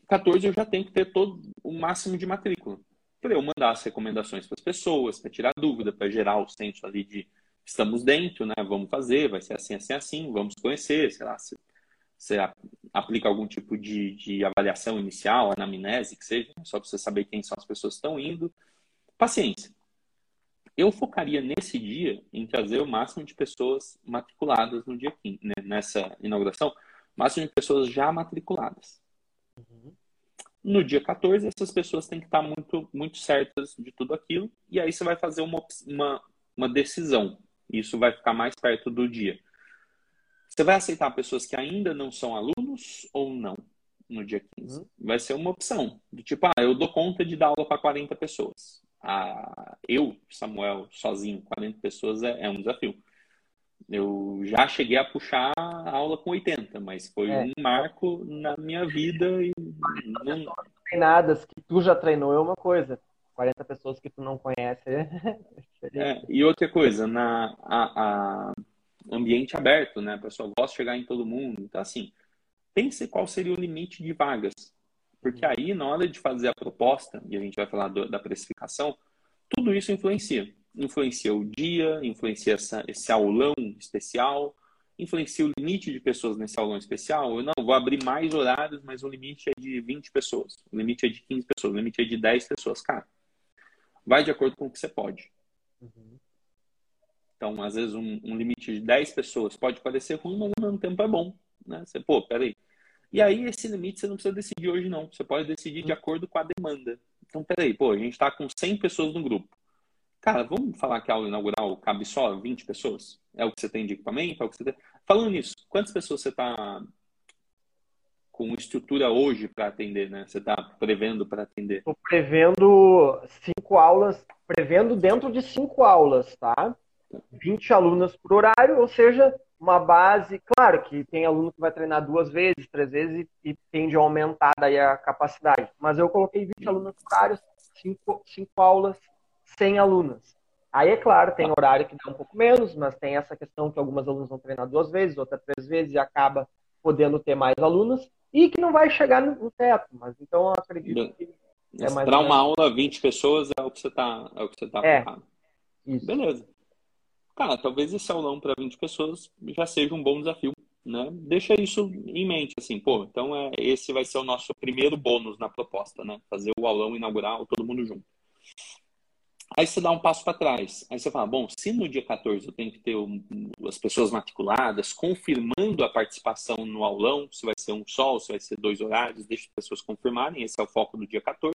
14 eu já tenho que ter todo o máximo de matrícula. Para eu mandar as recomendações para as pessoas, para tirar dúvida, para gerar o senso ali de estamos dentro, né? Vamos fazer, vai ser assim, assim, assim, vamos conhecer, sei lá, se você aplica algum tipo de, de avaliação inicial, anamnese, que seja, só para você saber quem são as pessoas que estão indo. Paciência. Eu focaria nesse dia em trazer o máximo de pessoas matriculadas no dia 15, né? nessa inauguração, máximo de pessoas já matriculadas. No dia 14, essas pessoas têm que estar muito, muito certas de tudo aquilo, e aí você vai fazer uma, uma, uma decisão. Isso vai ficar mais perto do dia. Você vai aceitar pessoas que ainda não são alunos ou não no dia 15? Uhum. Vai ser uma opção. Do tipo, ah, eu dou conta de dar aula para 40 pessoas. Ah, eu, Samuel, sozinho, 40 pessoas é, é, um desafio. Eu já cheguei a puxar a aula com 80, mas foi é. um marco na minha vida. E não... Treinadas que tu já treinou é uma coisa. 40 pessoas que tu não conhece. é, e outra coisa, na a, a ambiente aberto, né? A pessoa gosta de chegar em todo mundo. Então, assim, pense qual seria o limite de vagas. Porque aí, na hora de fazer a proposta, e a gente vai falar do, da precificação, tudo isso influencia. Influencia o dia, influencia essa, esse aulão especial, influencia o limite de pessoas nesse aulão especial. Eu não vou abrir mais horários, mas o limite é de 20 pessoas, o limite é de 15 pessoas, o limite é de 10 pessoas, cara vai de acordo com o que você pode. Uhum. Então, às vezes, um, um limite de 10 pessoas pode parecer ruim, mas ao mesmo tempo é bom. Né? Você, pô, peraí. E aí, esse limite você não precisa decidir hoje, não. Você pode decidir de acordo com a demanda. Então, peraí, pô, a gente está com 100 pessoas no grupo. Cara, vamos falar que a aula inaugural cabe só 20 pessoas? É o que você tem de equipamento? É o que você tem... Falando nisso, quantas pessoas você está com estrutura hoje para atender, né? Você está prevendo para atender? Estou prevendo cinco aulas, prevendo dentro de cinco aulas, tá? 20 alunos por horário, ou seja, uma base, claro que tem aluno que vai treinar duas vezes, três vezes e, e tende a aumentar daí a capacidade. Mas eu coloquei 20 alunos por horário, cinco, cinco aulas, 100 alunas. Aí, é claro, tem horário que dá um pouco menos, mas tem essa questão que algumas alunos vão treinar duas vezes, outras três vezes, e acaba podendo ter mais alunos, e que não vai chegar no teto. Mas então eu acredito que. É mais Para uma aula, 20 pessoas é o que você está é o que você tá é, Isso. Beleza. Cara, talvez esse aulão para 20 pessoas já seja um bom desafio. Né? Deixa isso em mente, assim, pô, então é, esse vai ser o nosso primeiro bônus na proposta, né? Fazer o aulão inaugural, todo mundo junto. Aí você dá um passo para trás. Aí você fala, bom, se no dia 14 eu tenho que ter um, as pessoas matriculadas, confirmando a participação no aulão, se vai ser um só, se vai ser dois horários, deixa as pessoas confirmarem, esse é o foco do dia 14.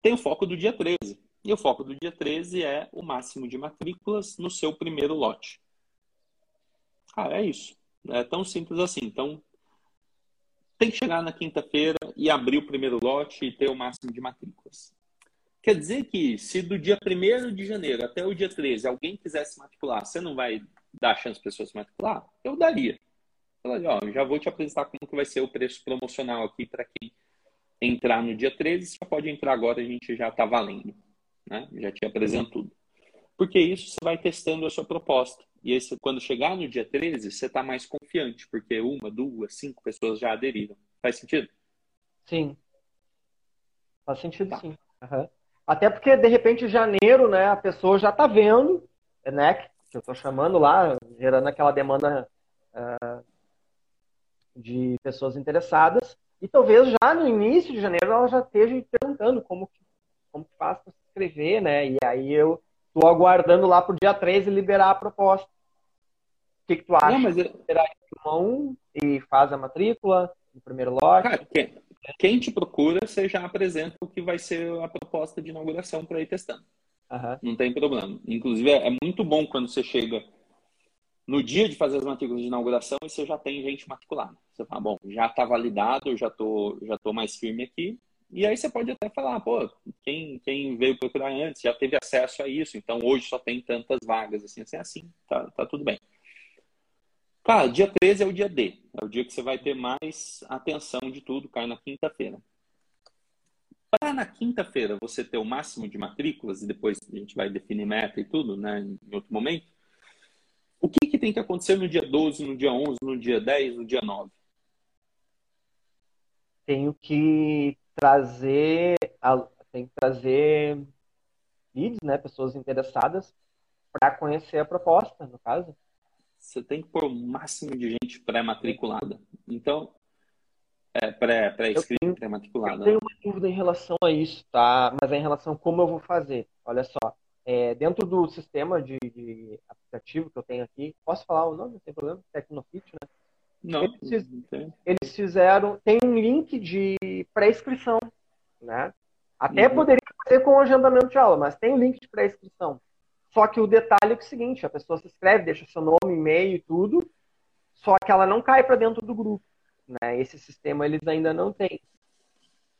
Tem o foco do dia 13. E o foco do dia 13 é o máximo de matrículas no seu primeiro lote. Ah, é isso. É tão simples assim. Então, tem que chegar na quinta-feira e abrir o primeiro lote e ter o máximo de matrículas. Quer dizer que se do dia 1 de janeiro até o dia 13 alguém quisesse matricular, você não vai dar chance para pessoas se matricular? Eu daria. Falaria, ó, já vou te apresentar como que vai ser o preço promocional aqui para quem entrar no dia 13. Você pode entrar agora, a gente já está valendo. Né? Já te apresento tudo. Porque isso você vai testando a sua proposta. E aí, quando chegar no dia 13, você está mais confiante, porque uma, duas, cinco pessoas já aderiram. Faz sentido? Sim. Faz sentido, tá. sim. Uhum. Até porque, de repente, janeiro, né, a pessoa já está vendo, né, que eu estou chamando lá, gerando aquela demanda uh, de pessoas interessadas. E talvez já no início de janeiro ela já esteja perguntando como que, como que faz para se inscrever, né? E aí eu estou aguardando lá para o dia 13 liberar a proposta. O que, que tu acha? Não, mas eu... Liberar e faz a matrícula no primeiro lote? Cara, quem te procura, você já apresenta o que vai ser a proposta de inauguração para ir testando. Uhum. Não tem problema. Inclusive, é muito bom quando você chega no dia de fazer as matrículas de inauguração e você já tem gente matriculada. Você fala, bom, já está validado, já tô, já tô mais firme aqui. E aí você pode até falar, pô, quem, quem veio procurar antes já teve acesso a isso, então hoje só tem tantas vagas, assim, assim, assim, tá, tá tudo bem. Cara, dia 13 é o dia D. É o dia que você vai ter mais atenção de tudo, cai na quinta-feira. Para na quinta-feira você ter o máximo de matrículas, e depois a gente vai definir meta e tudo, né, em outro momento, o que, que tem que acontecer no dia 12, no dia 11, no dia 10, no dia 9? Tenho que trazer, tem que trazer leads, né, pessoas interessadas, para conhecer a proposta, no caso você tem que pôr o máximo de gente pré-matriculada. Então, é, pré-inscrita, pré pré-matriculada. Eu tenho uma dúvida em relação a isso, tá? Mas é em relação a como eu vou fazer. Olha só, é, dentro do sistema de, de, aplicativo que eu tenho aqui, posso falar o nome? Não tem problema? Tecnofit, né? Não, eles, não eles fizeram, tem um link de pré-inscrição, né? Até uhum. poderia fazer com o agendamento de aula, mas tem um link de pré-inscrição. Só que o detalhe é, o seguinte, a pessoa se inscreve, deixa seu nome, e-mail e tudo, só que ela não cai para dentro do grupo. Né? Esse sistema eles ainda não têm.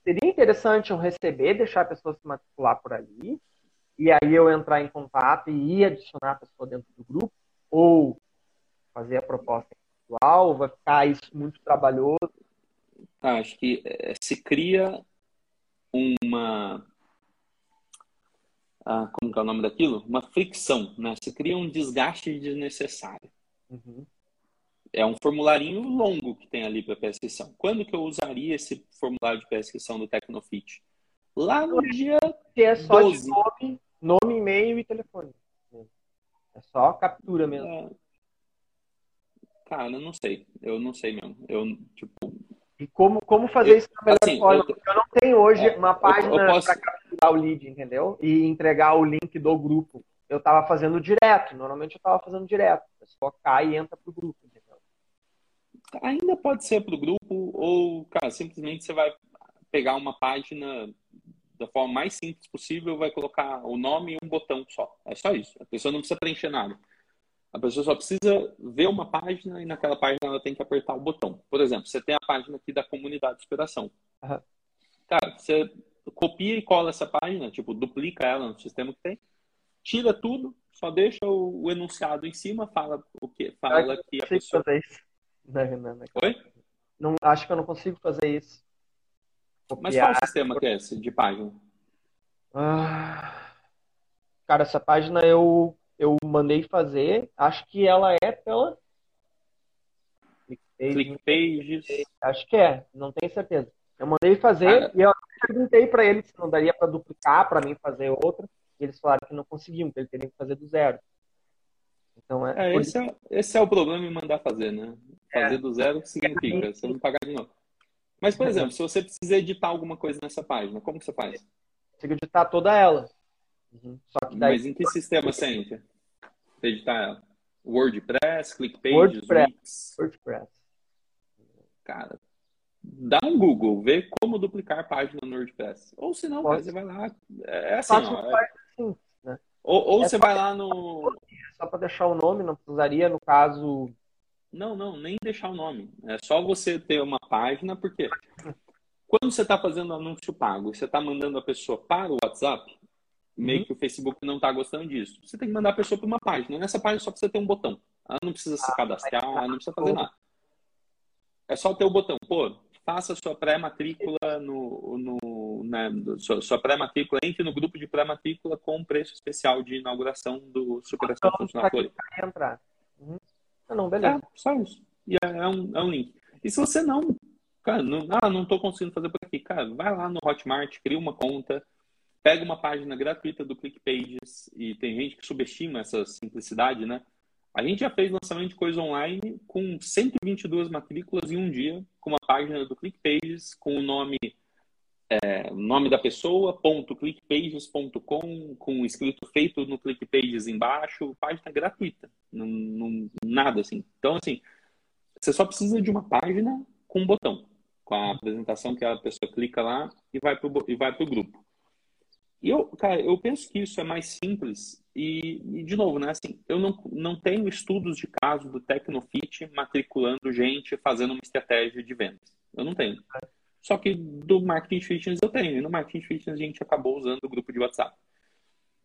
Seria interessante eu receber, deixar a pessoa se matricular por ali, e aí eu entrar em contato e ir adicionar a pessoa dentro do grupo, ou fazer a proposta individual, vai ficar isso muito trabalhoso. Tá, acho que é, se cria uma ah, como que é o nome daquilo? Uma fricção, né? Você cria um desgaste desnecessário. Uhum. É um formularinho longo que tem ali para prescrição. Quando que eu usaria esse formulário de prescrição do Tecnofit? Lá no dia que é só 12. nome, nome, e-mail e telefone. É só captura mesmo. É... Cara, eu não sei. Eu não sei mesmo. Eu, tipo... E como, como fazer eu, isso da melhor assim, forma? Eu, eu, não tenho hoje é, uma página posso... para capturar o lead, entendeu? E entregar o link do grupo. eu estava fazendo direto. Normalmente eu estava fazendo direto. A pessoa cai e entra pro grupo, entendeu? Ainda pode ser pro grupo, ou, cara, simplesmente você vai pegar uma página da forma mais simples possível, vai colocar o nome e um botão só. É só isso. A pessoa não precisa preencher nada. A pessoa só precisa ver uma página e naquela página ela tem que apertar o botão. Por exemplo, você tem a página aqui da comunidade de superação. Uhum. Cara, você copia e cola essa página, tipo, duplica ela no sistema que tem, tira tudo, só deixa o, o enunciado em cima, fala o que fala que a pessoa. Fazer isso. Não, não, não. Oi? Não, acho que eu não consigo fazer isso. Copiar. Mas qual sistema que é esse de página? Ah, cara, essa página eu eu mandei fazer. Acho que ela é pela. ClickPages. Acho que é, não tenho certeza. Eu mandei fazer ah, e eu perguntei para eles se não daria para duplicar, para mim fazer outra. E eles falaram que não conseguiam, que eles teriam que fazer do zero. Então é. é esse, é esse é o problema em mandar fazer, né? Fazer é. do zero significa você não pagar de novo. Mas, por exemplo, se você precisa editar alguma coisa nessa página, como que você faz? Consigo editar toda ela. Uhum. Só que daí... Mas em que sistema você entra? Editar ela? WordPress, ClickPages, WordPress. WordPress. Cara, dá um Google, vê como duplicar página no WordPress. Ou se não, você vai lá. É assim, ó, é... Assim, né? Ou, ou é você vai lá no. Só para deixar o nome, não precisaria, no caso. Não, não, nem deixar o nome. É só você ter uma página, porque quando você está fazendo anúncio pago e você está mandando a pessoa para o WhatsApp, meio uhum. que o Facebook não está gostando disso. Você tem que mandar a pessoa para uma página. Nessa página só precisa ter um botão. Ela não precisa se ah, cadastrar, não precisa fazer nada. É só ter o botão. Pô, faça sua pré-matrícula no, no né, sua, sua pré-matrícula, entre no grupo de pré-matrícula com preço especial de inauguração do Superação então, Funcional entrar. Uhum. Ah, não, beleza. É, só isso. E é, é, um, é um link. E se você não, cara, não, ah, não estou conseguindo fazer por aqui, cara, vai lá no Hotmart, cria uma conta, pega uma página gratuita do ClickPages e tem gente que subestima essa simplicidade, né? A gente já fez lançamento de coisa online com 122 matrículas em um dia, com uma página do ClickPages com o nome é, nome da pessoa, ponto clickpages.com, com escrito feito no ClickPages embaixo, página gratuita, não, não, nada assim. Então, assim, você só precisa de uma página com um botão, com a apresentação que a pessoa clica lá e vai para o grupo. Eu, cara, eu penso que isso é mais simples e, e, de novo, né, assim, eu não, não tenho estudos de caso do Tecnofit matriculando gente fazendo uma estratégia de vendas. Eu não tenho. Só que do Marketing Fitness eu tenho. E no Marketing Fitness a gente acabou usando o grupo de WhatsApp.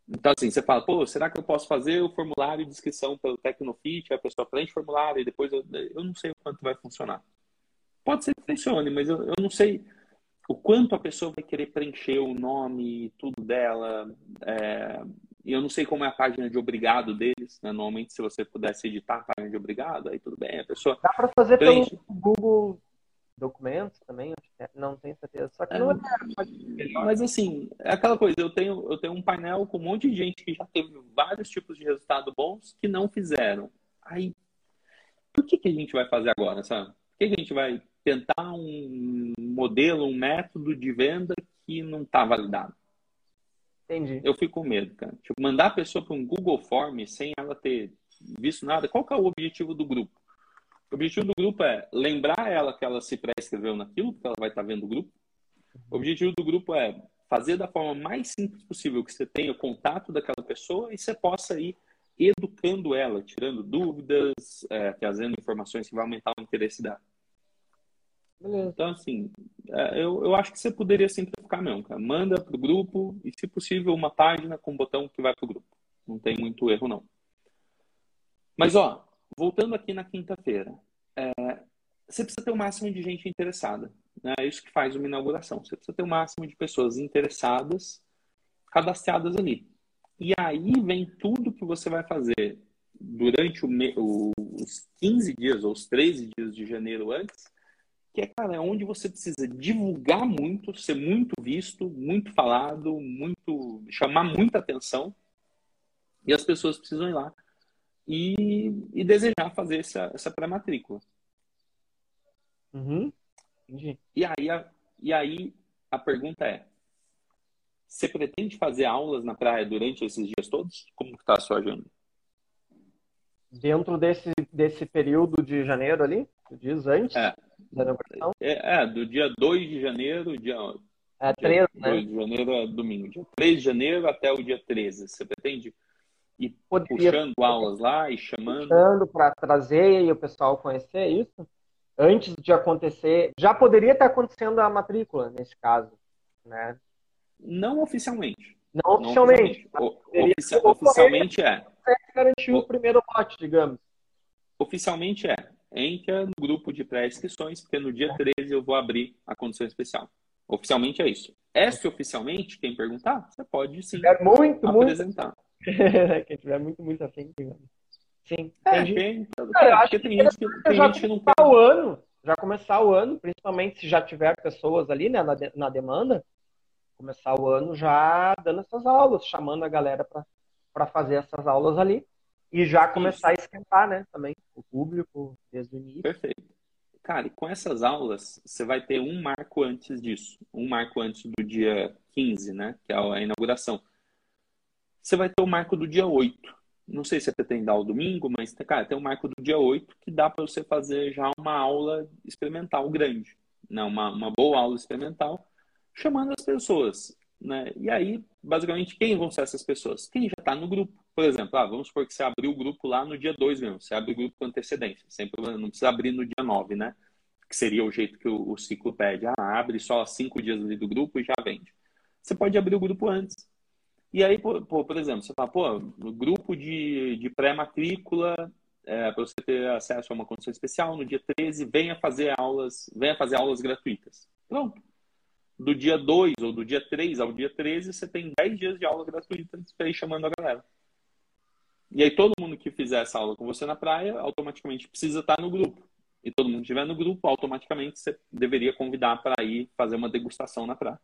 Então, assim, você fala, pô, será que eu posso fazer o formulário de inscrição pelo Tecnofit? A pessoa preenche o formulário e depois eu, eu não sei o quanto vai funcionar. Pode ser que funcione, mas eu, eu não sei o quanto a pessoa vai querer preencher o nome, tudo dela. É, eu não sei como é a página de obrigado deles. Né? Normalmente, se você pudesse editar a página de obrigado, aí tudo bem. A pessoa Dá para fazer preenche. pelo Google Documentos também? Não tenho certeza. Só que é, não é. Mas assim, é aquela coisa. Eu tenho, eu tenho um painel com um monte de gente que já teve vários tipos de resultado bons que não fizeram. Aí, por que, que a gente vai fazer agora, sabe? Por que, que a gente vai tentar um modelo, um método de venda que não está validado. Entendi. Eu fico com medo, cara. Tipo, mandar a pessoa para um Google Form sem ela ter visto nada. Qual que é o objetivo do grupo? O objetivo do grupo é lembrar ela que ela se pré-escreveu naquilo, porque ela vai estar tá vendo o grupo. O objetivo do grupo é fazer da forma mais simples possível que você tenha o contato daquela pessoa e você possa ir educando ela, tirando dúvidas, é, trazendo informações que vão aumentar o interesse dela. Beleza. Então, assim, é, eu, eu acho que você poderia simplificar mesmo, cara. Manda pro grupo e, se possível, uma página com um botão que vai pro grupo. Não tem muito erro, não. Mas, ó, voltando aqui na quinta-feira. É, você precisa ter o máximo de gente interessada. Né? É isso que faz uma inauguração. Você precisa ter o máximo de pessoas interessadas, cadastradas ali. E aí vem tudo que você vai fazer durante o, os 15 dias ou os 13 dias de janeiro antes que é, cara, é onde você precisa divulgar muito, ser muito visto, muito falado, muito chamar muita atenção, e as pessoas precisam ir lá e, e desejar fazer essa, essa pré-matrícula. Uhum. E aí, a, e aí a pergunta é: Você pretende fazer aulas na praia durante esses dias todos? Como está a sua agenda? Dentro desse, desse período de janeiro ali? Diz antes é. Da inauguração? É, é, do dia 2 de janeiro, dia, é, 3, dia 2 né? de janeiro é domingo. Dia 3 de janeiro até o dia 13. Você pretende ir Poderia puxando aulas lá e chamando? Puxando para trazer e o pessoal conhecer isso? Antes de acontecer, já poderia estar acontecendo a matrícula nesse caso, né? Não oficialmente. Não oficialmente. Não oficialmente, o, oficialmente é. Garantiu o primeiro lote, digamos. Oficialmente é. Entra no grupo de pré-inscrições, porque no dia 13 eu vou abrir a condição especial. Oficialmente é isso. Extra-oficialmente, quem perguntar, você pode sim é muito, apresentar. Muito... quem tiver muito, muito afim, Sim. É, quem, Cara, eu acho que tem gente que, tem gente que não quer. O ano, já começar o ano, principalmente se já tiver pessoas ali né, na, de, na demanda, começar o ano já dando essas aulas, chamando a galera para fazer essas aulas ali e já começar a esquentar, né, também o público desde o início. Perfeito. Cara, e com essas aulas, você vai ter um marco antes disso, um marco antes do dia 15, né, que é a inauguração. Você vai ter o marco do dia 8. Não sei se você pretende dar o domingo, mas, cara, tem o marco do dia 8 que dá para você fazer já uma aula experimental grande, né, uma, uma boa aula experimental chamando as pessoas. Né? E aí, basicamente, quem vão ser essas pessoas? Quem já está no grupo. Por exemplo, ah, vamos supor que você abriu o grupo lá no dia 2 mesmo, você abre o grupo com antecedência, sem problema, não precisa abrir no dia 9, né? Que seria o jeito que o, o ciclo pede. Ah, abre só cinco dias do grupo e já vende. Você pode abrir o grupo antes. E aí, por, por exemplo, você fala, pô, no grupo de, de pré-matrícula, é, para você ter acesso a uma condição especial, no dia 13, venha fazer aulas, venha fazer aulas gratuitas. Pronto do dia 2 ou do dia 3 ao dia 13, você tem 10 dias de aula gratuita para ir chamando a galera. E aí todo mundo que fizer essa aula com você na praia, automaticamente precisa estar no grupo. E todo mundo que estiver no grupo, automaticamente você deveria convidar para ir fazer uma degustação na praia.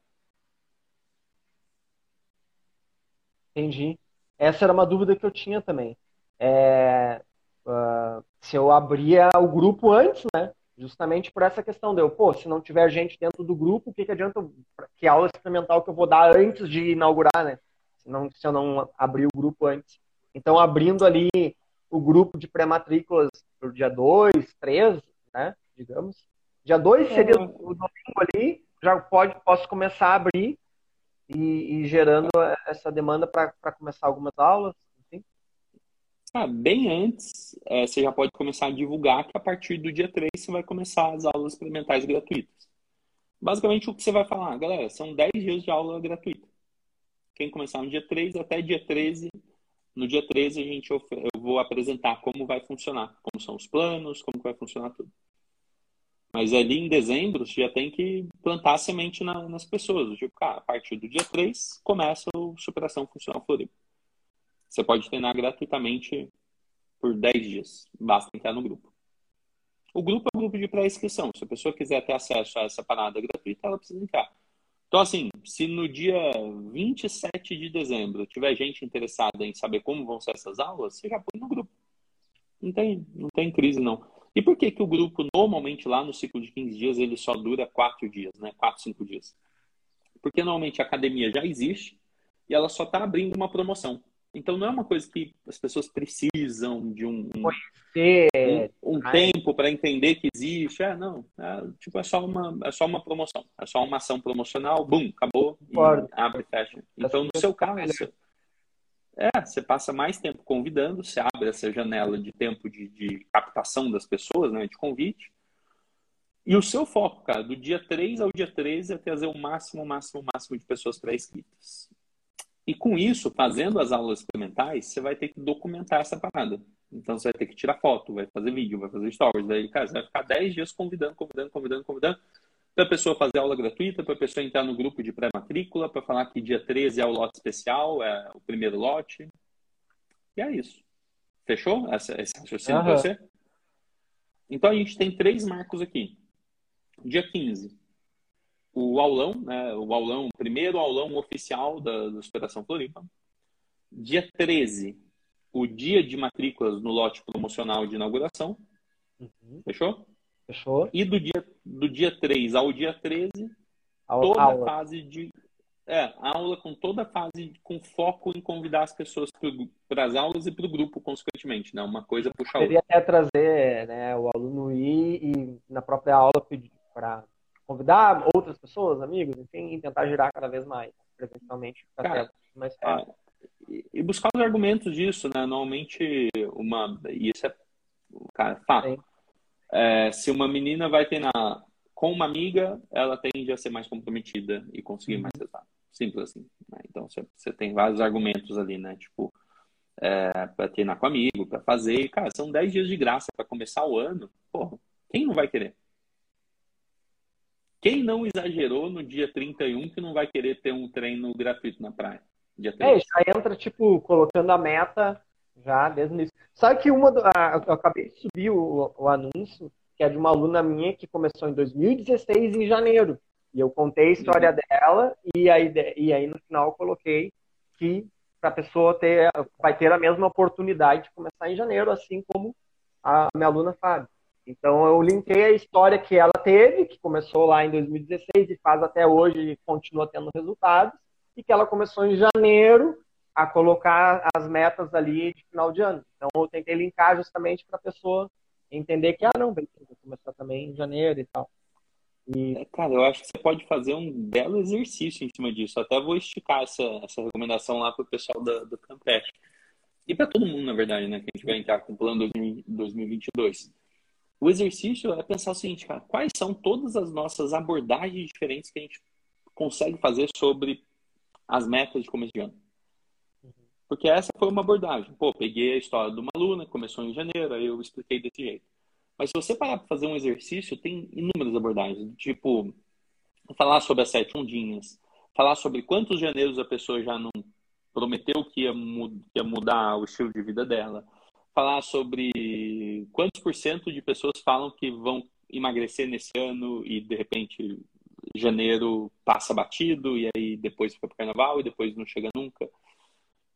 Entendi. Essa era uma dúvida que eu tinha também. É, uh, se eu abria o grupo antes, né? Justamente por essa questão de eu, pô, se não tiver gente dentro do grupo, o que, que adianta, que aula experimental que eu vou dar antes de inaugurar, né? Se, não, se eu não abrir o grupo antes. Então, abrindo ali o grupo de pré-matrículas para o dia 2, 3, né? Digamos. Dia 2 seria é. o domingo ali, já pode, posso começar a abrir e, e gerando essa demanda para começar algumas aulas. Ah, bem antes, é, você já pode começar a divulgar que a partir do dia 3 você vai começar as aulas experimentais gratuitas. Basicamente, o que você vai falar, galera, são 10 dias de aula gratuita. Quem começar no dia 3 até dia 13, no dia 13 a gente, eu vou apresentar como vai funcionar, como são os planos, como vai funcionar tudo. Mas ali em dezembro, você já tem que plantar a semente na, nas pessoas. Tipo, cara, a partir do dia 3 começa o Superação Funcional Floripa. Você pode treinar gratuitamente por 10 dias. Basta entrar no grupo. O grupo é um grupo de pré-inscrição. Se a pessoa quiser ter acesso a essa parada gratuita, ela precisa entrar. Então, assim, se no dia 27 de dezembro tiver gente interessada em saber como vão ser essas aulas, você já põe no grupo. Não tem, não tem crise, não. E por que, que o grupo, normalmente, lá no ciclo de 15 dias, ele só dura 4 dias, né? 4, 5 dias? Porque, normalmente, a academia já existe e ela só está abrindo uma promoção. Então não é uma coisa que as pessoas precisam de um, um, um, tempo para entender que existe. É, não. É, tipo, é só, uma, é só uma promoção. É só uma ação promocional, bum, acabou, abre e fecha. Então, no seu caso, é, você passa mais tempo convidando, você abre essa janela de tempo de, de captação das pessoas, né, de convite. E o seu foco, cara, do dia 3 ao dia 13 é trazer o máximo, máximo, máximo de pessoas pré-inscritas. E com isso, fazendo as aulas experimentais, você vai ter que documentar essa parada. Então você vai ter que tirar foto, vai fazer vídeo, vai fazer stories. Daí, cara, você vai ficar 10 dias convidando, convidando, convidando, convidando, para a pessoa fazer aula gratuita, para a pessoa entrar no grupo de pré-matrícula, para falar que dia 13 é o lote especial, é o primeiro lote. E é isso. Fechou essa, esse raciocínio uhum. para você? Então a gente tem três marcos aqui. Dia 15, o aulão, né, o aulão, o primeiro aulão oficial da, da Superação Floripa. Dia 13, o dia de matrículas no lote promocional de inauguração. Uhum. Fechou? Fechou. E do dia, do dia 3 ao dia 13, toda a fase de É, aula com toda a fase, com foco em convidar as pessoas para as aulas e para o grupo, consequentemente, né? Uma coisa puxa a outra. Poderia até trazer né, o aluno ir e, na própria aula, pedir para convidar outras pessoas, amigos, enfim, e tentar girar cada vez mais, presencialmente, para mais fácil. e buscar os argumentos disso, né? Normalmente, uma. E isso é. Cara, fato. É, se uma menina vai ter na com uma amiga, ela tende a ser mais comprometida e conseguir mais uhum. resultado. Simples assim. Né? Então, você, você tem vários argumentos ali, né? Tipo, é, para treinar com amigo, para fazer. Cara, são 10 dias de graça para começar o ano. Porra, quem não vai querer? Quem não exagerou no dia 31 que não vai querer ter um treino gratuito na praia? Dia é, já entra, tipo, colocando a meta já desde o início. Sabe que uma. Do, a, eu acabei de subir o, o anúncio que é de uma aluna minha que começou em 2016, em janeiro. E eu contei a história uhum. dela e aí, e aí no final eu coloquei que a pessoa ter, vai ter a mesma oportunidade de começar em janeiro, assim como a minha aluna Fábio. Então eu linkei a história que ela teve, que começou lá em 2016 e faz até hoje e continua tendo resultados, e que ela começou em janeiro a colocar as metas ali de final de ano. Então eu tentei linkar justamente para a pessoa entender que, ah, não, vou começar também em janeiro e tal. E... É, cara, eu acho que você pode fazer um belo exercício em cima disso. Até vou esticar essa, essa recomendação lá para o pessoal do, do Campest. E para todo mundo, na verdade, né? Que a gente vai entrar com o plano 2022. O exercício é pensar o seguinte, cara. Quais são todas as nossas abordagens diferentes que a gente consegue fazer sobre as metas de começo de ano? Porque essa foi uma abordagem. Pô, peguei a história de uma aluna, começou em janeiro, aí eu expliquei desse jeito. Mas se você parar para fazer um exercício, tem inúmeras abordagens. Tipo, falar sobre as sete ondinhas, falar sobre quantos janeiros a pessoa já não prometeu que ia, mud que ia mudar o estilo de vida dela, falar sobre quantos por cento de pessoas falam que vão emagrecer nesse ano e de repente janeiro passa batido e aí depois fica para carnaval e depois não chega nunca.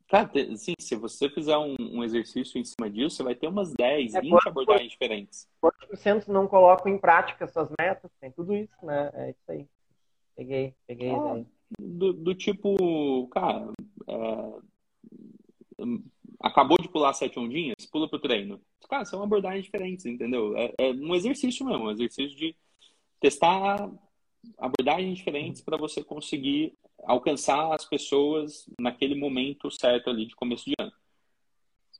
Cara, assim, se você fizer um, um, exercício em cima disso, você vai ter umas 10, é, 20 abordagens diferentes. Quantos por cento não colocam em prática suas metas? Tem tudo isso, né? É isso aí. Peguei, peguei ah, do, do, tipo, cara, é, acabou de pular sete ondinhas, pula pro treino. Cara, são abordagens diferentes, entendeu? É, é um exercício mesmo, um exercício de testar abordagens diferentes para você conseguir alcançar as pessoas naquele momento certo ali de começo de ano.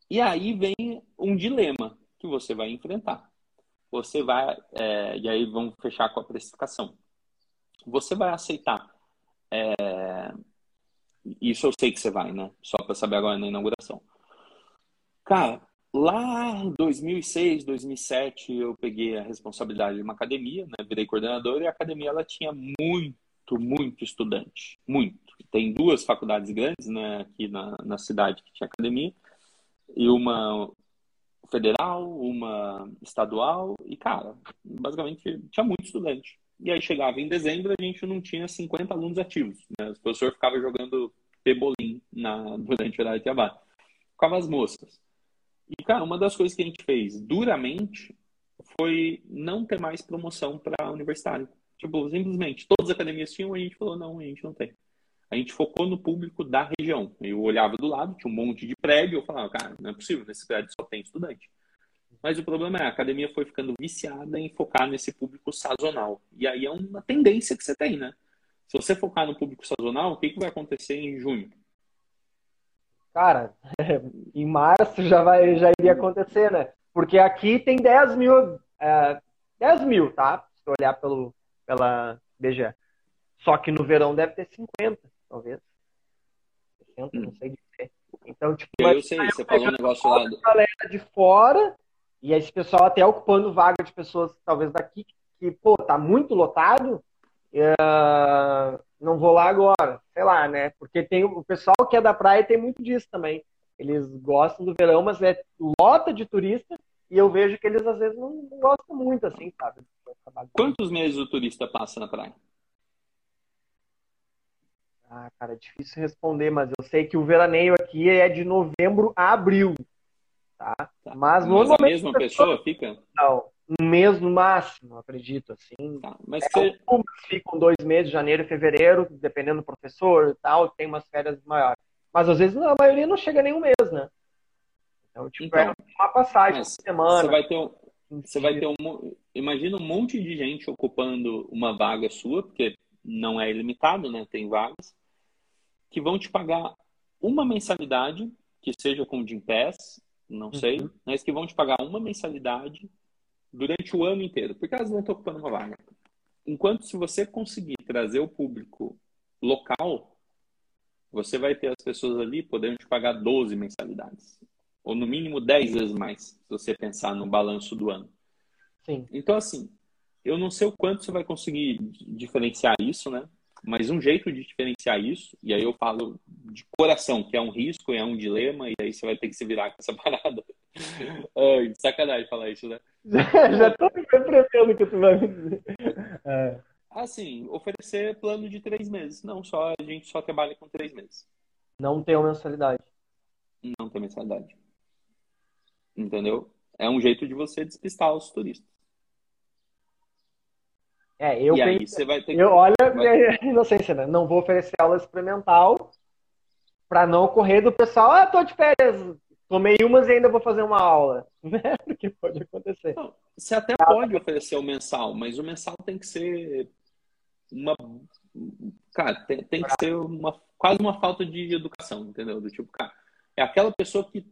E aí vem um dilema que você vai enfrentar. Você vai, é, e aí vamos fechar com a precificação. Você vai aceitar, é, isso eu sei que você vai, né? Só para saber agora na inauguração. Cara, lá em 2006, 2007, eu peguei a responsabilidade de uma academia, né? Virei coordenador e a academia ela tinha muito muito, estudante. Muito. Tem duas faculdades grandes né, aqui na, na cidade que tinha academia. E uma federal, uma estadual. E, cara, basicamente tinha muito estudante. E aí chegava em dezembro, a gente não tinha 50 alunos ativos. Né? O professor ficava jogando pebolim na, durante o horário de trabalho. Ficava as moscas. E, cara, uma das coisas que a gente fez duramente foi não ter mais promoção para universitário. Tipo, simplesmente, todas as academias tinham, a gente falou, não, a gente não tem. A gente focou no público da região. Eu olhava do lado, tinha um monte de prédio, eu falava, cara, não é possível, nesse prédio só tem estudante. Mas o problema é, a academia foi ficando viciada em focar nesse público sazonal. E aí é uma tendência que você tem, né? Se você focar no público sazonal, o que, que vai acontecer em junho? Cara, em março já, vai, já iria acontecer, né? Porque aqui tem 10 mil, é, 10 mil, tá? Se olhar pelo, pela BGE. Só que no verão deve ter 50, talvez. 60, hum. não sei dizer. Então, tipo, eu sei, você falou um negócio lá. Galera de fora, e esse pessoal até ocupando vaga de pessoas, talvez daqui, que, pô, tá muito lotado, uh, não vou lá agora, sei lá, né? Porque tem o pessoal que é da praia tem muito disso também. Eles gostam do verão, mas é lota de turista e eu vejo que eles às vezes não gostam muito, assim, sabe? Quantos meses o turista passa na praia? Ah, cara, é difícil responder, mas eu sei que o veraneio aqui é de novembro a abril. Tá? tá. Mas, mas a mesma pessoa fica? Não. Um mês no máximo, acredito, assim. Tá, mas é, você... ficam dois meses, janeiro e fevereiro, dependendo do professor e tal, tem umas férias maiores. Mas às vezes a maioria não chega nem um mês, né? Então, tipo, então, é uma passagem semana. Você vai ter um, você vai ter um. Imagina um monte de gente ocupando uma vaga sua, porque não é ilimitado, né? Tem vagas, que vão te pagar uma mensalidade, que seja com o Gimpass, não sei, uhum. mas que vão te pagar uma mensalidade durante o ano inteiro, porque elas vão estar ocupando uma vaga. Enquanto se você conseguir trazer o público local, você vai ter as pessoas ali podendo te pagar 12 mensalidades. Ou no mínimo 10 vezes mais, se você pensar no balanço do ano. Sim. Então, assim, eu não sei o quanto você vai conseguir diferenciar isso, né? Mas um jeito de diferenciar isso, e aí eu falo de coração, que é um risco, é um dilema, e aí você vai ter que se virar com essa parada. Ai, sacanagem falar isso, né? Já tô prevendo que tu vai me dizer. É. Assim, oferecer plano de três meses. Não, só a gente só trabalha com três meses. Não tem mensalidade. Não tem mensalidade. Entendeu? É um jeito de você despistar os turistas. É, eu e aí você vai ter que... Eu, olha vai... inocência, né? Não vou oferecer aula experimental para não ocorrer do pessoal, ah, tô de férias, tomei umas e ainda vou fazer uma aula. O que pode acontecer. Não, você até pode oferecer o mensal, mas o mensal tem que ser uma. Cara, tem, tem que ser uma, quase uma falta de educação, entendeu? Do tipo, cara, é aquela pessoa que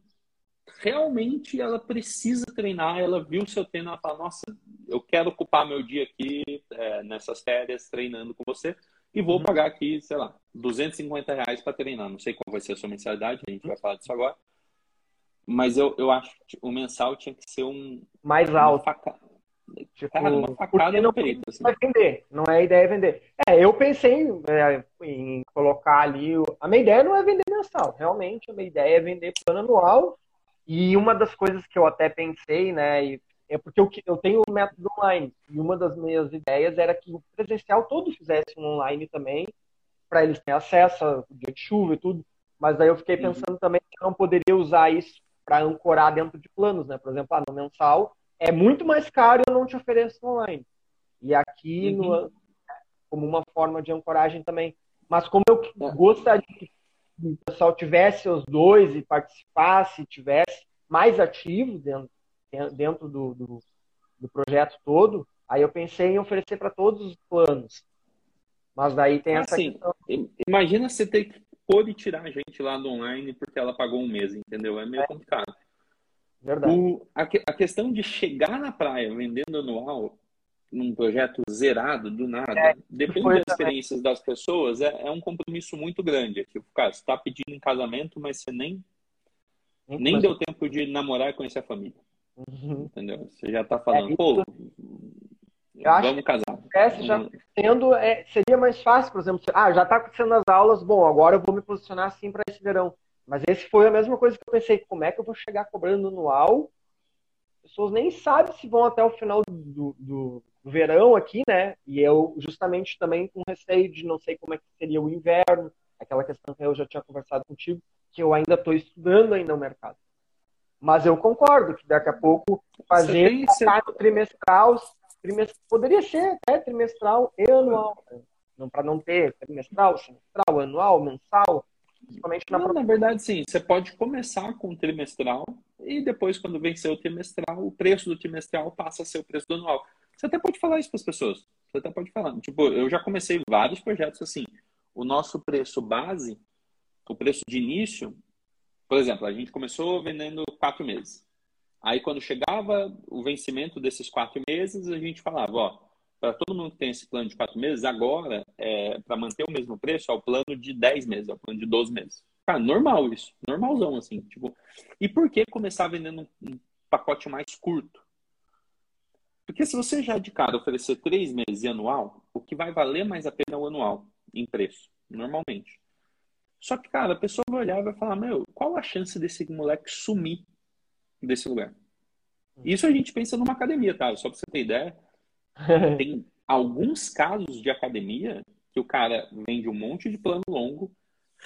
realmente ela precisa treinar, ela viu o seu treino, ela fala, nossa, eu quero ocupar meu dia aqui é, nessas férias treinando com você e vou uhum. pagar aqui, sei lá, 250 reais para treinar. Não sei qual vai ser a sua mensalidade, a gente vai falar disso agora. Mas eu, eu acho que o mensal tinha que ser um. Mais alto. Faca... Tipo, Cara, uma facada não peito, assim. vai vender, não é a ideia vender. É, eu pensei em, é, em colocar ali. O... A minha ideia não é vender mensal, realmente. A minha ideia é vender plano anual. E uma das coisas que eu até pensei, né, é porque eu, eu tenho o método online. E uma das minhas ideias era que o presencial todo fizesse um online também, para eles terem acesso ao dia de chuva e tudo. Mas daí eu fiquei uhum. pensando uhum. também que eu não poderia usar isso para ancorar dentro de planos, né? Por exemplo, ah, no mensal é muito mais caro e eu não te ofereço online. E aqui, uhum. no, como uma forma de ancoragem também. Mas como eu é. gostaria que o pessoal tivesse os dois e participasse, tivesse mais ativo dentro, dentro do, do, do projeto todo, aí eu pensei em oferecer para todos os planos. Mas daí tem essa assim, questão. Imagina você ter que pôde tirar a gente lá do online porque ela pagou um mês, entendeu? É meio é. complicado. Verdade. O, a, a, questão de chegar na praia vendendo anual num projeto zerado, do nada, é, depende das experiências das pessoas, é, é, um compromisso muito grande. Tipo, cara, você está pedindo em casamento, mas você nem, nem, nem deu tempo de namorar e conhecer a família. Uhum. Entendeu? Você já está falando, é, pô, eu acho Vamos casar. Que já sendo, é, seria mais fácil, por exemplo, ah, já está acontecendo as aulas, bom, agora eu vou me posicionar assim para esse verão. Mas esse foi a mesma coisa que eu pensei, como é que eu vou chegar cobrando anual? As pessoas nem sabem se vão até o final do, do, do verão aqui, né? E eu justamente também com receio de não sei como é que seria o inverno, aquela questão que eu já tinha conversado contigo, que eu ainda estou estudando ainda o mercado. Mas eu concordo que daqui a pouco fazer tem, trimestral trimestral, poderia ser até trimestral e anual. Né? Para não ter trimestral, semestral, anual, mensal. Principalmente na, não, na verdade, sim. Você pode começar com o trimestral e depois, quando vencer o trimestral, o preço do trimestral passa a ser o preço do anual. Você até pode falar isso para as pessoas. Você até pode falar. Tipo, eu já comecei vários projetos assim. O nosso preço base, o preço de início, por exemplo, a gente começou vendendo quatro meses. Aí, quando chegava o vencimento desses quatro meses, a gente falava, ó, para todo mundo que tem esse plano de quatro meses, agora, é, para manter o mesmo preço, é o plano de 10 meses, é o plano de 12 meses. Cara, normal isso, normalzão, assim. Tipo, e por que começar vendendo um, um pacote mais curto? Porque se você já de cara oferecer três meses e anual, o que vai valer mais a pena é o anual, em preço, normalmente. Só que, cara, a pessoa vai olhar e vai falar, meu, qual a chance desse moleque sumir desse lugar. Isso a gente pensa numa academia, tá? Só para você ter ideia, tem alguns casos de academia que o cara vende um monte de plano longo,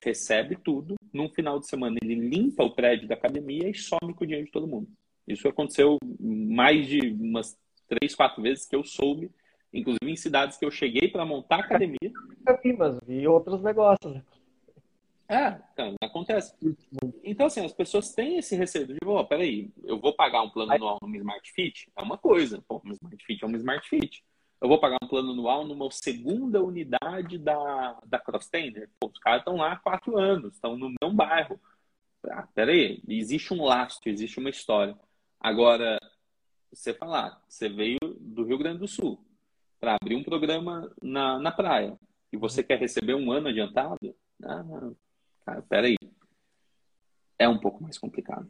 recebe tudo, num final de semana ele limpa o prédio da academia e some com o dinheiro de todo mundo. Isso aconteceu mais de umas três, quatro vezes que eu soube, inclusive em cidades que eu cheguei para montar academia. Eu vi, mas vi outros negócios. É, acontece. Então, assim, as pessoas têm esse receio de, oh, peraí, eu vou pagar um plano anual no Smart Fit? É uma coisa. Pô, um Smart Fit é um Smart Fit. Eu vou pagar um plano anual numa segunda unidade da, da Crosstender? Pô, os caras estão lá há quatro anos, estão no meu bairro. Ah, peraí, existe um lastro, existe uma história. Agora, você falar, você veio do Rio Grande do Sul para abrir um programa na, na praia e você quer receber um ano adiantado? Ah, cara, peraí. É um pouco mais complicado.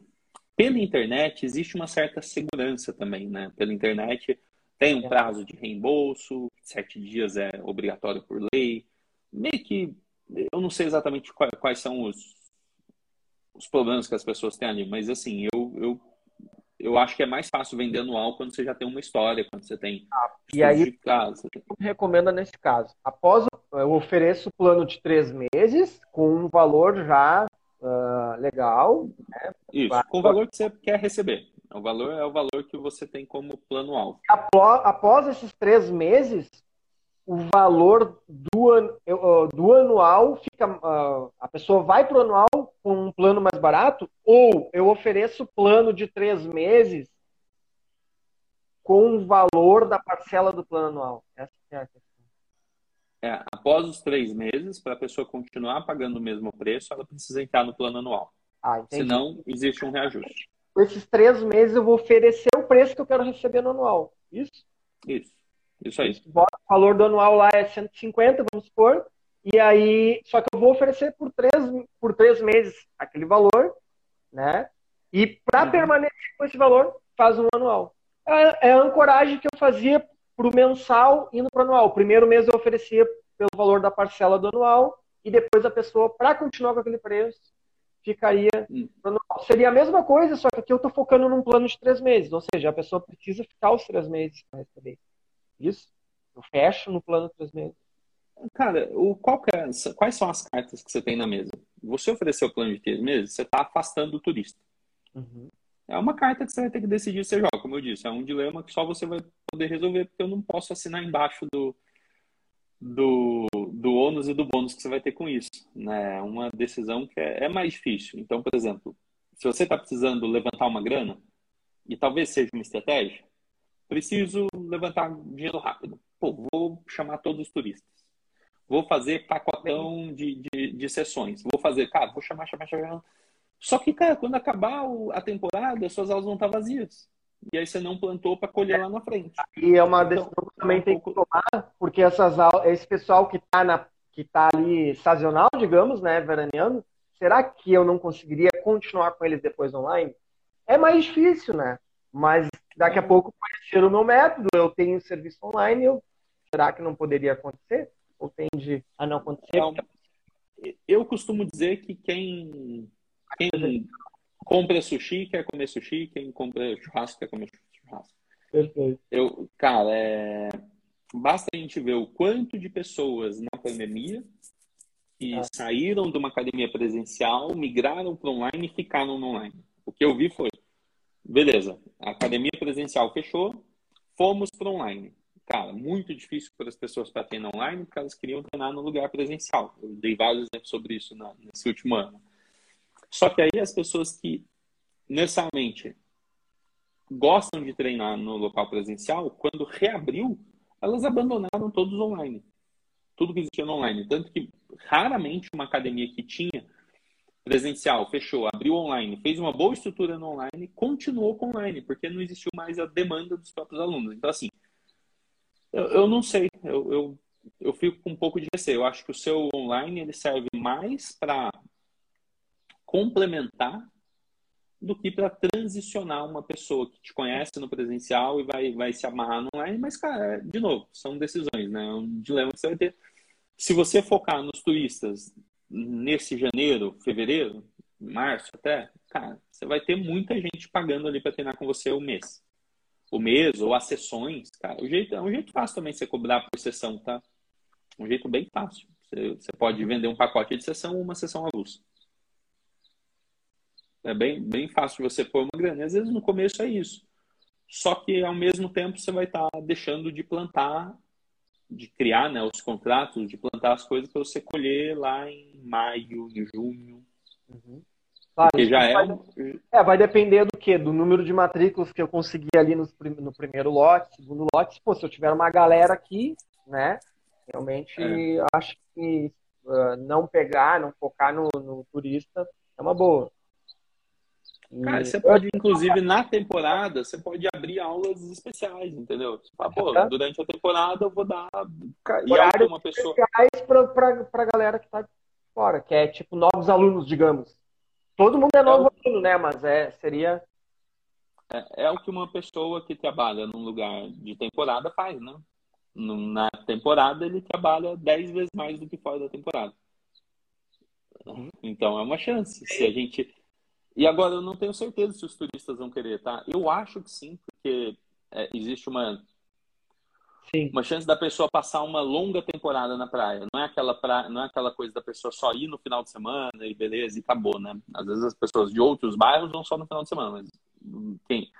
Pela internet, existe uma certa segurança também, né? Pela internet, tem um prazo de reembolso, sete dias é obrigatório por lei. Meio que, eu não sei exatamente quais são os, os problemas que as pessoas têm ali, mas assim, eu, eu, eu acho que é mais fácil vender anual quando você já tem uma história, quando você tem. Ah, e aí, casa. recomenda nesse caso? Após eu ofereço plano de três meses com um valor já uh, legal. Né? Isso, com o valor que você quer receber. O valor é o valor que você tem como plano alto. Após esses três meses, o valor do, do anual fica. A pessoa vai para o anual com um plano mais barato, ou eu ofereço plano de três meses com o valor da parcela do plano anual. Essa é a questão. É, após os três meses, para a pessoa continuar pagando o mesmo preço, ela precisa entrar no plano anual. Ah, Senão, existe um reajuste. Esses três meses eu vou oferecer o preço que eu quero receber no anual. Isso? Isso. Isso aí. O valor do anual lá é 150, vamos supor. E aí, só que eu vou oferecer por três, por três meses aquele valor, né? E para uhum. permanecer com esse valor, faz um anual. É, é a ancoragem que eu fazia para o mensal indo para o anual. O primeiro mês eu oferecia pelo valor da parcela do anual e depois a pessoa, para continuar com aquele preço, ficaria hum. Seria a mesma coisa, só que aqui eu estou focando num plano de três meses. Ou seja, a pessoa precisa ficar os três meses para receber. Isso. Eu fecho no plano de três meses. Cara, o, qual é, quais são as cartas que você tem na mesa? Você oferecer o plano de três meses, você está afastando o turista. Uhum. É uma carta que você vai ter que decidir se joga, como eu disse. É um dilema que só você vai poder resolver, porque eu não posso assinar embaixo do, do, do ônus e do bônus que você vai ter com isso. Né? É uma decisão que é, é mais difícil. Então, por exemplo, se você está precisando levantar uma grana, e talvez seja uma estratégia, preciso levantar dinheiro rápido. Pô, vou chamar todos os turistas. Vou fazer pacotão de, de, de sessões. Vou fazer, cara, vou chamar, chamar, chamar. Só que, cara, quando acabar a temporada, as suas aulas vão estar vazias. E aí você não plantou para colher lá na frente. E é uma então, decisão então, que também é tem que tomar, porque essas aulas, esse pessoal que está na que tá ali sazonal, digamos, né, veraneando, será que eu não conseguiria continuar com eles depois online? É mais difícil, né? Mas daqui a pouco pode ser o meu método, eu tenho serviço online, eu... será que não poderia acontecer? Ou tende a não acontecer? Eu costumo dizer que quem, quem compra sushi quer comer sushi, quem compra churrasco quer comer churrasco. Perfeito. Eu, cara, é... basta a gente ver o quanto de pessoas na pandemia que ah. saíram de uma academia presencial, migraram para online e ficaram no online. O que eu vi foi Beleza, a academia presencial fechou, fomos para online. Cara, muito difícil para as pessoas para treinar online porque elas queriam treinar no lugar presencial. Eu dei vários exemplos sobre isso nesse último ano. Só que aí as pessoas que necessariamente gostam de treinar no local presencial, quando reabriu, elas abandonaram todos online. Tudo que existia online. Tanto que raramente uma academia que tinha presencial, fechou, abriu online, fez uma boa estrutura no online, continuou com online, porque não existiu mais a demanda dos próprios alunos. Então, assim, eu, eu não sei, eu, eu, eu fico com um pouco de receio. Eu acho que o seu online ele serve mais para complementar do que para transicionar uma pessoa que te conhece no presencial e vai, vai se amarrar no online. Mas, cara, de novo, são decisões, né? É um dilema que você vai ter. Se você focar nos turistas nesse janeiro, fevereiro, março até, cara, você vai ter muita gente pagando ali para treinar com você o mês. O mês ou as sessões, cara. O jeito, é um jeito fácil também você cobrar por sessão, tá? Um jeito bem fácil. Você, você pode vender um pacote de sessão ou uma sessão avulsa. É bem, bem fácil de você pôr uma grana. Às vezes no começo é isso. só que ao mesmo tempo você vai estar tá deixando de plantar, de criar né, os contratos, de plantar as coisas para você colher lá em maio, em junho. Uhum. Claro, Porque já é... Vai, é, vai depender do que? Do número de matrículas que eu consegui ali no, no primeiro lote, segundo lote. Pô, se eu tiver uma galera aqui, né? Realmente é. acho que uh, não pegar, não focar no, no, turista é uma boa. Cara, você pode, inclusive, na temporada, você pode abrir aulas especiais, entendeu? Fala, pô, durante a temporada eu vou dar e uma pessoa especiais para a galera que está fora, que é tipo novos alunos, digamos. Todo mundo é, é novo é aluno, né? Mas é, seria. É, é, o que uma pessoa que trabalha num lugar de temporada faz, né? Na temporada ele trabalha 10 vezes mais do que fora da temporada. Então é uma chance. Se a gente. E agora eu não tenho certeza se os turistas vão querer, tá? Eu acho que sim, porque é, existe uma Sim. Uma chance da pessoa passar uma longa temporada na praia. Não é aquela praia, não é aquela coisa da pessoa só ir no final de semana e beleza e acabou, né? Às vezes as pessoas de outros bairros vão só no final de semana, mas quem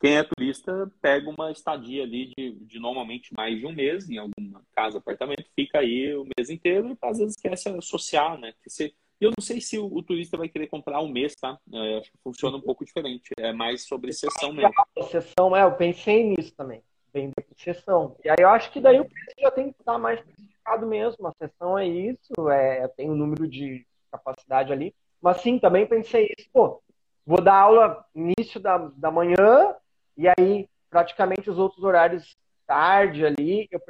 quem é turista pega uma estadia ali de, de normalmente mais de um mês em alguma casa, apartamento, fica aí o mês inteiro e às vezes se associar, né? Que se, eu não sei se o, o, turista vai querer comprar um mês, tá? É, acho que funciona um pouco diferente. É mais sobre sessão mesmo. Sessão, é, eu pensei nisso também vender por sessão. E aí eu acho que daí o preço já tem que estar mais especificado mesmo. A sessão é isso, é, tem um número de capacidade ali. Mas sim, também pensei isso, pô, vou dar aula início da, da manhã e aí praticamente os outros horários tarde ali, eu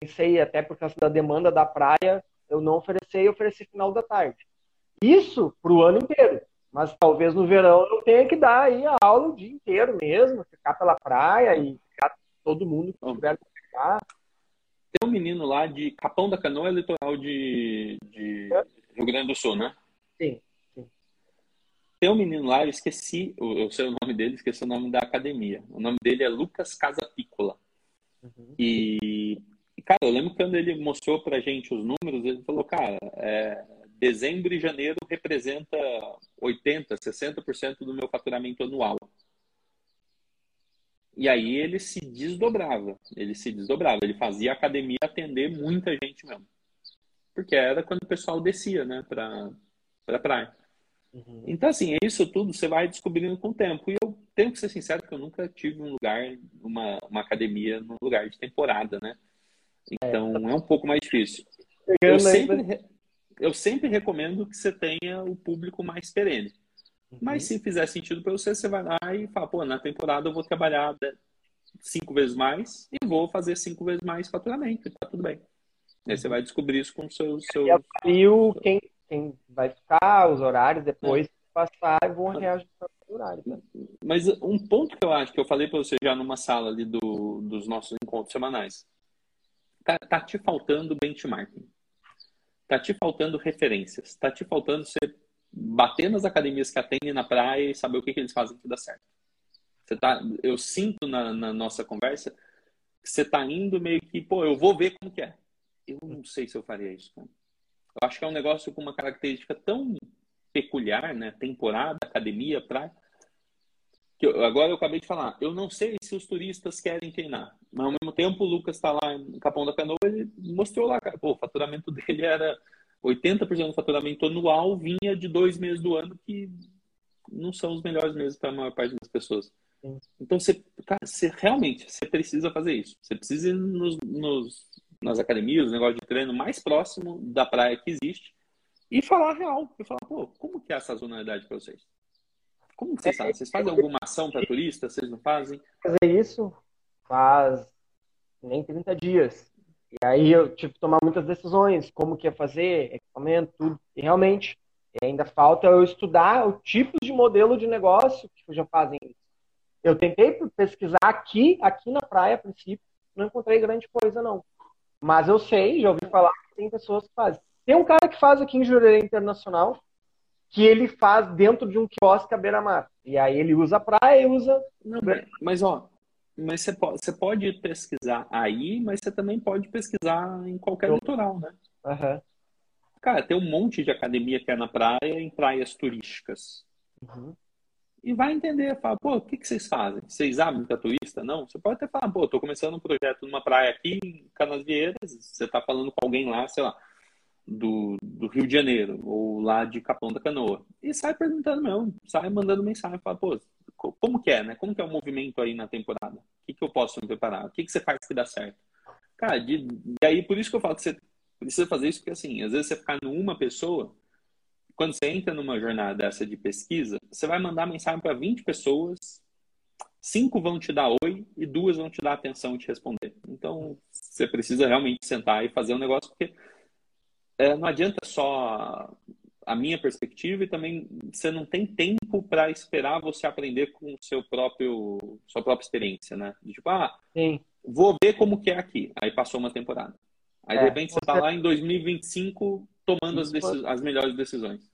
pensei até por causa da demanda da praia, eu não ofereci, eu ofereci final da tarde. Isso para o ano inteiro. Mas talvez no verão eu tenha que dar aí a aula o dia inteiro mesmo, ficar pela praia e todo mundo que tiver pegar. Tem um menino lá de Capão da Canoa, litoral de, de é. Rio Grande do Sul, né? Sim, sim. Tem um menino lá, eu esqueci, eu sei o nome dele, esqueci o nome da academia. O nome dele é Lucas Casapícola. Uhum. E, cara, eu lembro quando ele mostrou pra gente os números, ele falou, cara, é, dezembro e janeiro representa 80, 60% do meu faturamento anual. E aí ele se desdobrava, ele se desdobrava, ele fazia a academia atender muita gente mesmo. Porque era quando o pessoal descia, né, pra, pra praia. Uhum. Então, assim, isso tudo você vai descobrindo com o tempo. E eu tenho que ser sincero que eu nunca tive um lugar, uma, uma academia num lugar de temporada, né? Então, é, é um pouco mais difícil. Eu sempre, eu sempre recomendo que você tenha o público mais perene. Mas uhum. se fizer sentido para você, você vai lá e fala, pô, na temporada eu vou trabalhar cinco vezes mais e vou fazer cinco vezes mais faturamento, e tá tudo bem. Aí você uhum. vai descobrir isso com o seu. seu... E o quem, quem vai ficar, os horários, depois é. passar e vão reajustar os horários. Né? Mas um ponto que eu acho que eu falei para você já numa sala ali do, dos nossos encontros semanais. Tá, tá te faltando benchmarking. Tá te faltando referências. Tá te faltando ser bater nas academias que atendem na praia e saber o que, que eles fazem que dá certo. Você tá, eu sinto na, na nossa conversa que você está indo meio que, pô, eu vou ver como que é. Eu não sei se eu faria isso. Cara. Eu acho que é um negócio com uma característica tão peculiar, né? Temporada, academia, praia. Que eu, agora eu acabei de falar, eu não sei se os turistas querem treinar. Mas ao mesmo tempo o Lucas está lá em Capão da Canoa, ele mostrou lá, cara, pô, o faturamento dele era 80% do faturamento anual vinha de dois meses do ano que não são os melhores meses para a maior parte das pessoas. Então, você, cara, você realmente você precisa fazer isso. Você precisa ir nos, nos, nas academias, no negócio de treino mais próximo da praia que existe e falar real. E falar, pô, como que é a sazonalidade para vocês? Como que vocês fazem? Vocês fazem alguma ação para turistas? Vocês não fazem? Fazer isso faz nem 30 dias. E aí eu tive que tomar muitas decisões, como que ia fazer, equipamento, tudo. E realmente, ainda falta eu estudar o tipo de modelo de negócio que já fazem isso. Eu tentei pesquisar aqui, aqui na praia, a princípio, não encontrei grande coisa, não. Mas eu sei, já ouvi falar que tem pessoas que fazem. Tem um cara que faz aqui em Jurerê Internacional, que ele faz dentro de um quiosque à beira-mar. E aí ele usa a praia e usa... Não, mas, ó, mas você pode, você pode pesquisar aí, mas você também pode pesquisar em qualquer Eu... litoral, né? Uhum. Cara, tem um monte de academia que é na praia em praias turísticas. Uhum. e vai entender, fala, pô, o que, que vocês fazem? Vocês abrem para turista? Não? Você pode até falar, pô, tô começando um projeto numa praia aqui em Canasvieiras, você tá falando com alguém lá, sei lá, do, do Rio de Janeiro, ou lá de Capão da Canoa. E sai perguntando mesmo, sai mandando mensagem, fala, pô, como que é, né? Como que é o movimento aí na temporada? O que, que eu posso me preparar? O que, que você faz que dá certo? Cara, de, e aí por isso que eu falo que você precisa fazer isso, porque assim, às vezes você ficar numa pessoa, quando você entra numa jornada dessa de pesquisa, você vai mandar mensagem para 20 pessoas, cinco vão te dar oi e duas vão te dar atenção e te responder. Então, você precisa realmente sentar e fazer um negócio, porque é, não adianta só a minha perspectiva e também você não tem tempo para esperar você aprender com seu próprio sua própria experiência, né? Tipo, ah, Sim. vou ver como que é aqui. Aí passou uma temporada. Aí, é, de repente, você está lá em 2025 tomando as, as melhores decisões.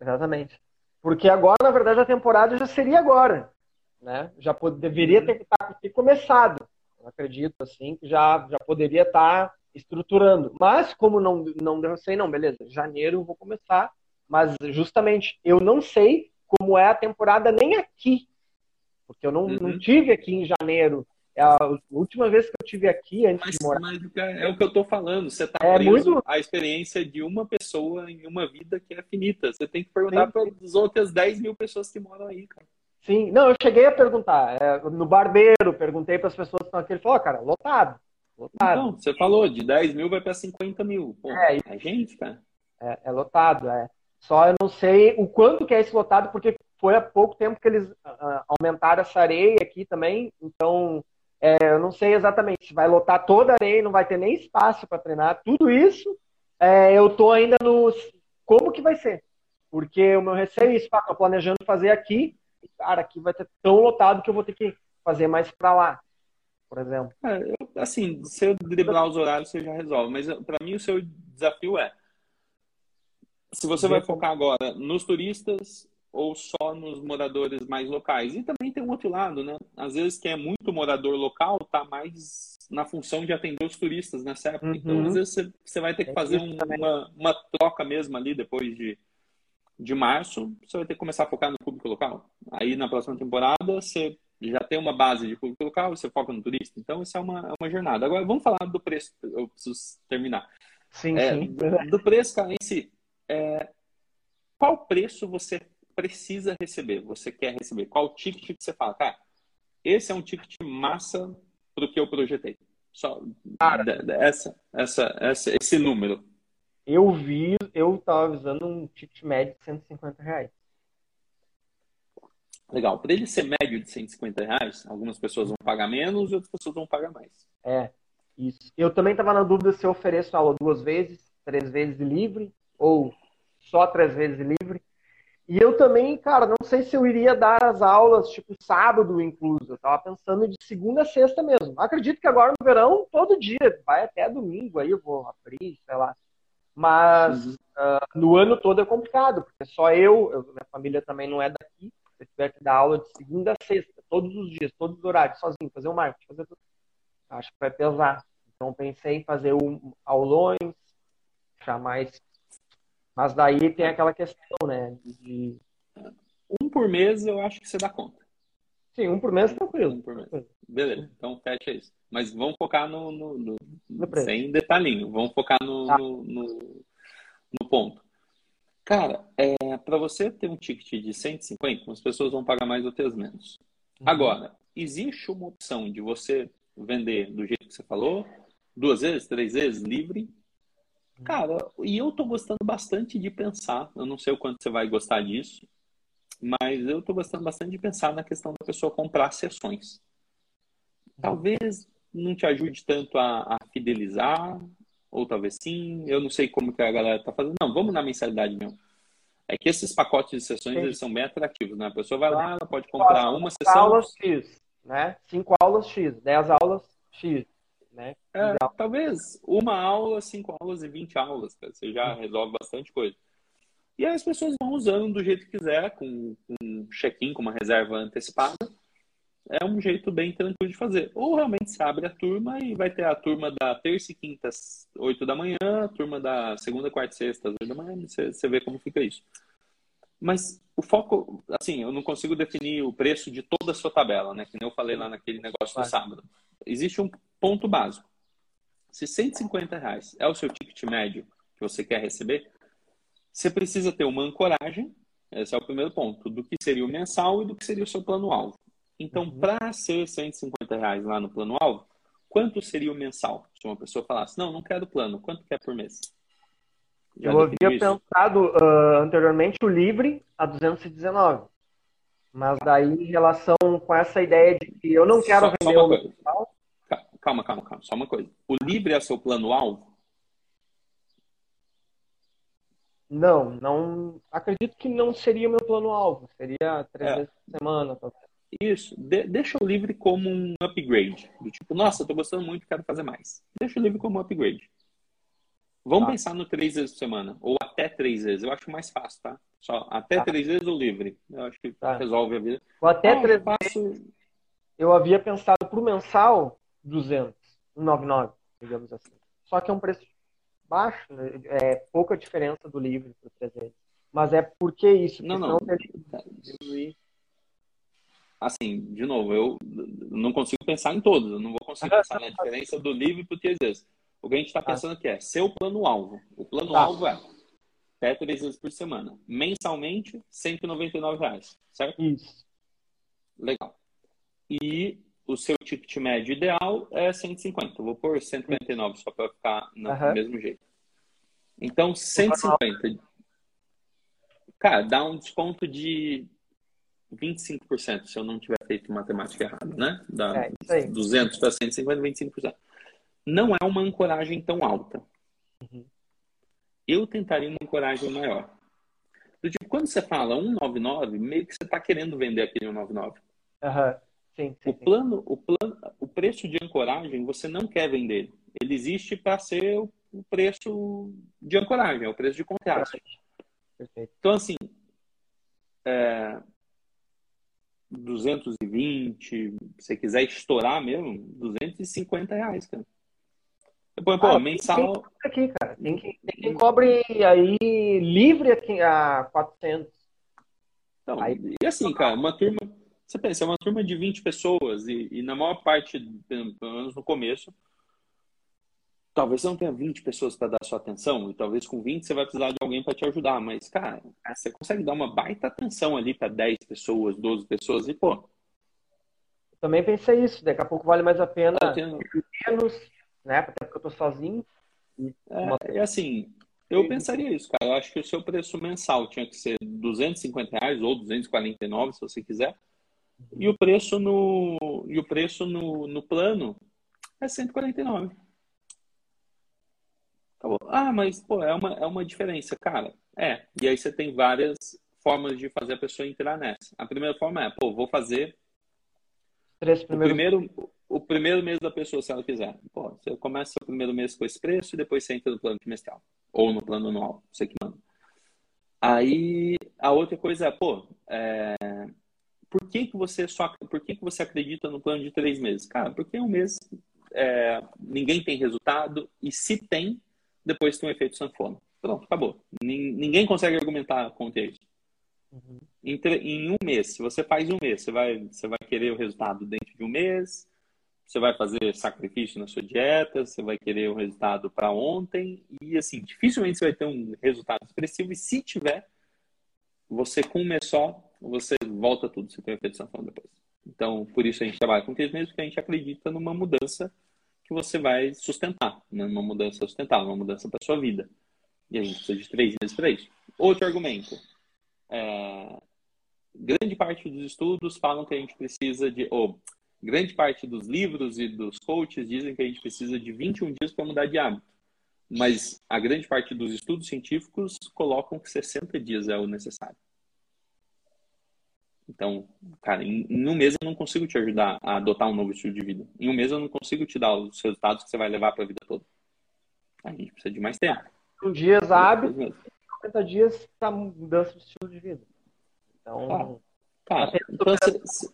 Exatamente. Porque agora, na verdade, a temporada já seria agora. Né? Já pod... deveria ter, tá, ter começado. Eu acredito, assim, que já, já poderia estar tá estruturando. Mas, como não, não sei, não, beleza, janeiro eu vou começar. Mas, justamente, eu não sei como é a temporada nem aqui. Porque eu não, uhum. não tive aqui em janeiro é a última vez que eu tive aqui antes mas, de morar. Mas é o que eu estou falando. Você está é preso muito... a experiência de uma pessoa em uma vida que é finita. Você tem que perguntar para as outras 10 mil pessoas que moram aí, cara. Sim, não, eu cheguei a perguntar. É, no barbeiro, perguntei para as pessoas que estão aqui. Ele falou, cara, lotado. Lotado. Não, você falou, de 10 mil vai para 50 mil. Pô, é, é gente, cara. É, é, lotado, é. Só eu não sei o quanto que é esse lotado, porque foi há pouco tempo que eles uh, aumentaram essa areia aqui também. Então, é, eu não sei exatamente se vai lotar toda a areia, não vai ter nem espaço para treinar. Tudo isso, é, eu tô ainda no como que vai ser. Porque o meu receio é isso, estou planejando fazer aqui, e, cara, aqui vai ter tão lotado que eu vou ter que fazer mais para lá, por exemplo. É, eu, assim, se eu driblar os horários, você já resolve. Mas para mim o seu desafio é se você vai focar agora nos turistas ou só nos moradores mais locais. E também tem um outro lado, né? Às vezes quem é muito morador local está mais na função de atender os turistas nessa época. Então, uhum. Então, às vezes você, vai ter que fazer um, uma, uma troca mesmo ali depois de, de março. Você vai ter que começar a focar no público local. Aí, na próxima temporada, você já tem uma base de público local, você foca no turista. Então, isso é uma, é uma jornada. Agora, vamos falar do preço. Eu preciso terminar. Sim, é, sim. Do preço, cara, em si. É, qual preço você precisa receber, você quer receber? Qual ticket que você fala, cara, esse é um ticket massa para o que eu projetei. Só cara, essa, essa, essa, esse número. Eu vi, eu estava avisando um ticket médio de 150 reais. Legal. Para ele ser médio de 150 reais, algumas pessoas vão pagar menos e outras pessoas vão pagar mais. É, isso. Eu também estava na dúvida se eu ofereço aula duas vezes, três vezes livre ou só três vezes livre. E eu também, cara, não sei se eu iria dar as aulas, tipo, sábado incluso. Eu tava pensando de segunda a sexta mesmo. Acredito que agora no verão, todo dia, vai até domingo, aí eu vou abrir, sei lá. Mas uhum. uh, no ano todo é complicado, porque só eu, eu, minha família também não é daqui. Se eu tiver que dar aula de segunda a sexta, todos os dias, todos os horários, sozinho, fazer o marketing, fazer tudo. Acho que vai pesar. Então pensei em fazer um, aulões, chamar esse mas daí tem aquela questão, né? De... Um por mês eu acho que você dá conta. Sim, um por mês tranquilo. Um por mês. Beleza, então fecha isso. Mas vamos focar no. no, no, no sem detalhinho, vamos focar no, no, no, no, ponto. Cara, é, para você ter um ticket de 150, as pessoas vão pagar mais ou ter menos. Uhum. Agora, existe uma opção de você vender do jeito que você falou, duas vezes, três vezes, livre, Cara, e eu tô gostando bastante de pensar. Eu não sei o quanto você vai gostar disso, mas eu tô gostando bastante de pensar na questão da pessoa comprar sessões. Talvez não te ajude tanto a, a fidelizar, ou talvez sim. Eu não sei como que a galera tá fazendo. Não, vamos na mensalidade mesmo. É que esses pacotes de sessões eles são bem atrativos, né? A pessoa vai lá, ela pode comprar uma sessão. aulas X, né? Cinco aulas X, dez aulas X né? É, talvez uma aula, cinco aulas e vinte aulas, cara. Você já resolve bastante coisa. E aí as pessoas vão usando do jeito que quiser, com, um check-in, com uma reserva antecipada. É um jeito bem tranquilo de fazer. Ou realmente se abre a turma e vai ter a turma da terça e quinta às 8 da manhã, a turma da segunda, quarta e sexta às 8 da manhã. Você, você vê como fica isso. Mas o foco, assim, eu não consigo definir o preço de toda a sua tabela, né? Que nem eu falei lá naquele negócio do sábado. Existe um ponto básico. Se 150 reais é o seu ticket médio que você quer receber, você precisa ter uma ancoragem, esse é o primeiro ponto, do que seria o mensal e do que seria o seu plano-alvo. Então, uhum. para ser 150 reais lá no plano-alvo, quanto seria o mensal? Se uma pessoa falasse, não, não quero plano, quanto quer por mês? Já eu havia isso? pensado uh, anteriormente o livre a 219. Mas daí, em relação com essa ideia de que eu não quero só, vender só o mensal... Calma, calma, calma. Só uma coisa. O livre é seu plano-alvo? Não, não. Acredito que não seria o meu plano-alvo. Seria três é. vezes por semana, talvez. Isso. De deixa o livre como um upgrade. Do tipo, nossa, estou gostando muito, quero fazer mais. Deixa o livre como um upgrade. Vamos tá. pensar no três vezes por semana. Ou até três vezes. Eu acho mais fácil, tá? Só até tá. três vezes o livre. Eu acho que tá. resolve a vida. Ou até ah, três eu vezes. Eu havia pensado para o mensal 200, 199, digamos assim. Só que é um preço baixo, né? é pouca diferença do livre para o 300. Mas é porque isso? Não, não. Assim, de novo, eu não consigo pensar em todos. Eu não vou conseguir pensar na diferença do livre para o 300. O que a gente está tá. pensando aqui é seu plano-alvo. O plano-alvo tá. é até três vezes por semana. Mensalmente, 199 reais, certo? Isso. Legal. E o seu ticket médio ideal é 150. Vou pôr 149 só para ficar no uhum. mesmo jeito. Então, 150. Cara, dá um desconto de 25%, se eu não tiver feito matemática errada, né? Dá é, 200 para 150, 25%. Não é uma ancoragem tão alta. Uhum. Eu tentaria uma ancoragem maior. Do tipo, quando você fala 199, meio que você está querendo vender aquele 199. Uhum. Sim, sim, o plano, o plano, o preço de ancoragem você não quer vender. Ele existe para ser o preço de ancoragem, é o preço de contrato. Perfeito. Então assim, é, 220, se você quiser estourar mesmo, 250 reais, cara. Depois, pô, ah, mensal. Tem quem, aqui, cara. Tem quem, tem quem cobre aí livre aqui a 400. Então, aí, e assim, cara, uma turma você pensa, é uma turma de 20 pessoas e, e na maior parte, pelo menos no começo, talvez você não tenha 20 pessoas para dar sua atenção, e talvez com 20 você vai precisar de alguém para te ajudar, mas, cara, você consegue dar uma baita atenção ali para 10 pessoas, 12 pessoas, e, pô. Também pensei isso, daqui a pouco vale mais a pena tenho... menos, né? Até porque eu tô sozinho. E, é, é assim, eu pensaria isso, cara. Eu acho que o seu preço mensal tinha que ser 250 reais ou 249, se você quiser. E o preço no, e o preço no, no plano é 149. Acabou. Ah, mas pô, é uma, é uma diferença, cara. É. E aí você tem várias formas de fazer a pessoa entrar nessa. A primeira forma é, pô, vou fazer Três o primeiro, o primeiro mês da pessoa, se ela quiser. Pô, você começa o primeiro mês com esse preço e depois você entra no plano trimestral. Ou no plano anual, você que manda. Aí a outra coisa é, pô, é, por que, que você só por que, que você acredita no plano de três meses? Cara, porque um mês é, ninguém tem resultado e se tem, depois tem um efeito sanfona. Pronto, acabou. Ninguém consegue argumentar contra isso. Uhum. Entre, em um mês, se você faz um mês, você vai, você vai querer o resultado dentro de um mês, você vai fazer sacrifício na sua dieta, você vai querer o resultado para ontem, e assim, dificilmente você vai ter um resultado expressivo, e se tiver, você com um mês só você volta tudo, você tem um efeito sanfona depois. Então, por isso a gente trabalha com três meses, porque a gente acredita numa mudança que você vai sustentar, né? uma mudança sustentável, uma mudança para sua vida. E a gente precisa de três meses para isso. Outro argumento. É... Grande parte dos estudos falam que a gente precisa de. Ou, grande parte dos livros e dos coaches dizem que a gente precisa de 21 dias para mudar de hábito. Mas a grande parte dos estudos científicos colocam que 60 dias é o necessário. Então, cara, em, em, um mês eu não consigo te ajudar a adotar um novo estilo de vida. Em um mês eu não consigo te dar os resultados que você vai levar para a vida toda. A gente precisa de mais tempo. Um dias hábil, 50 dias para mudança de estilo de vida. Então, cara, então você, assim.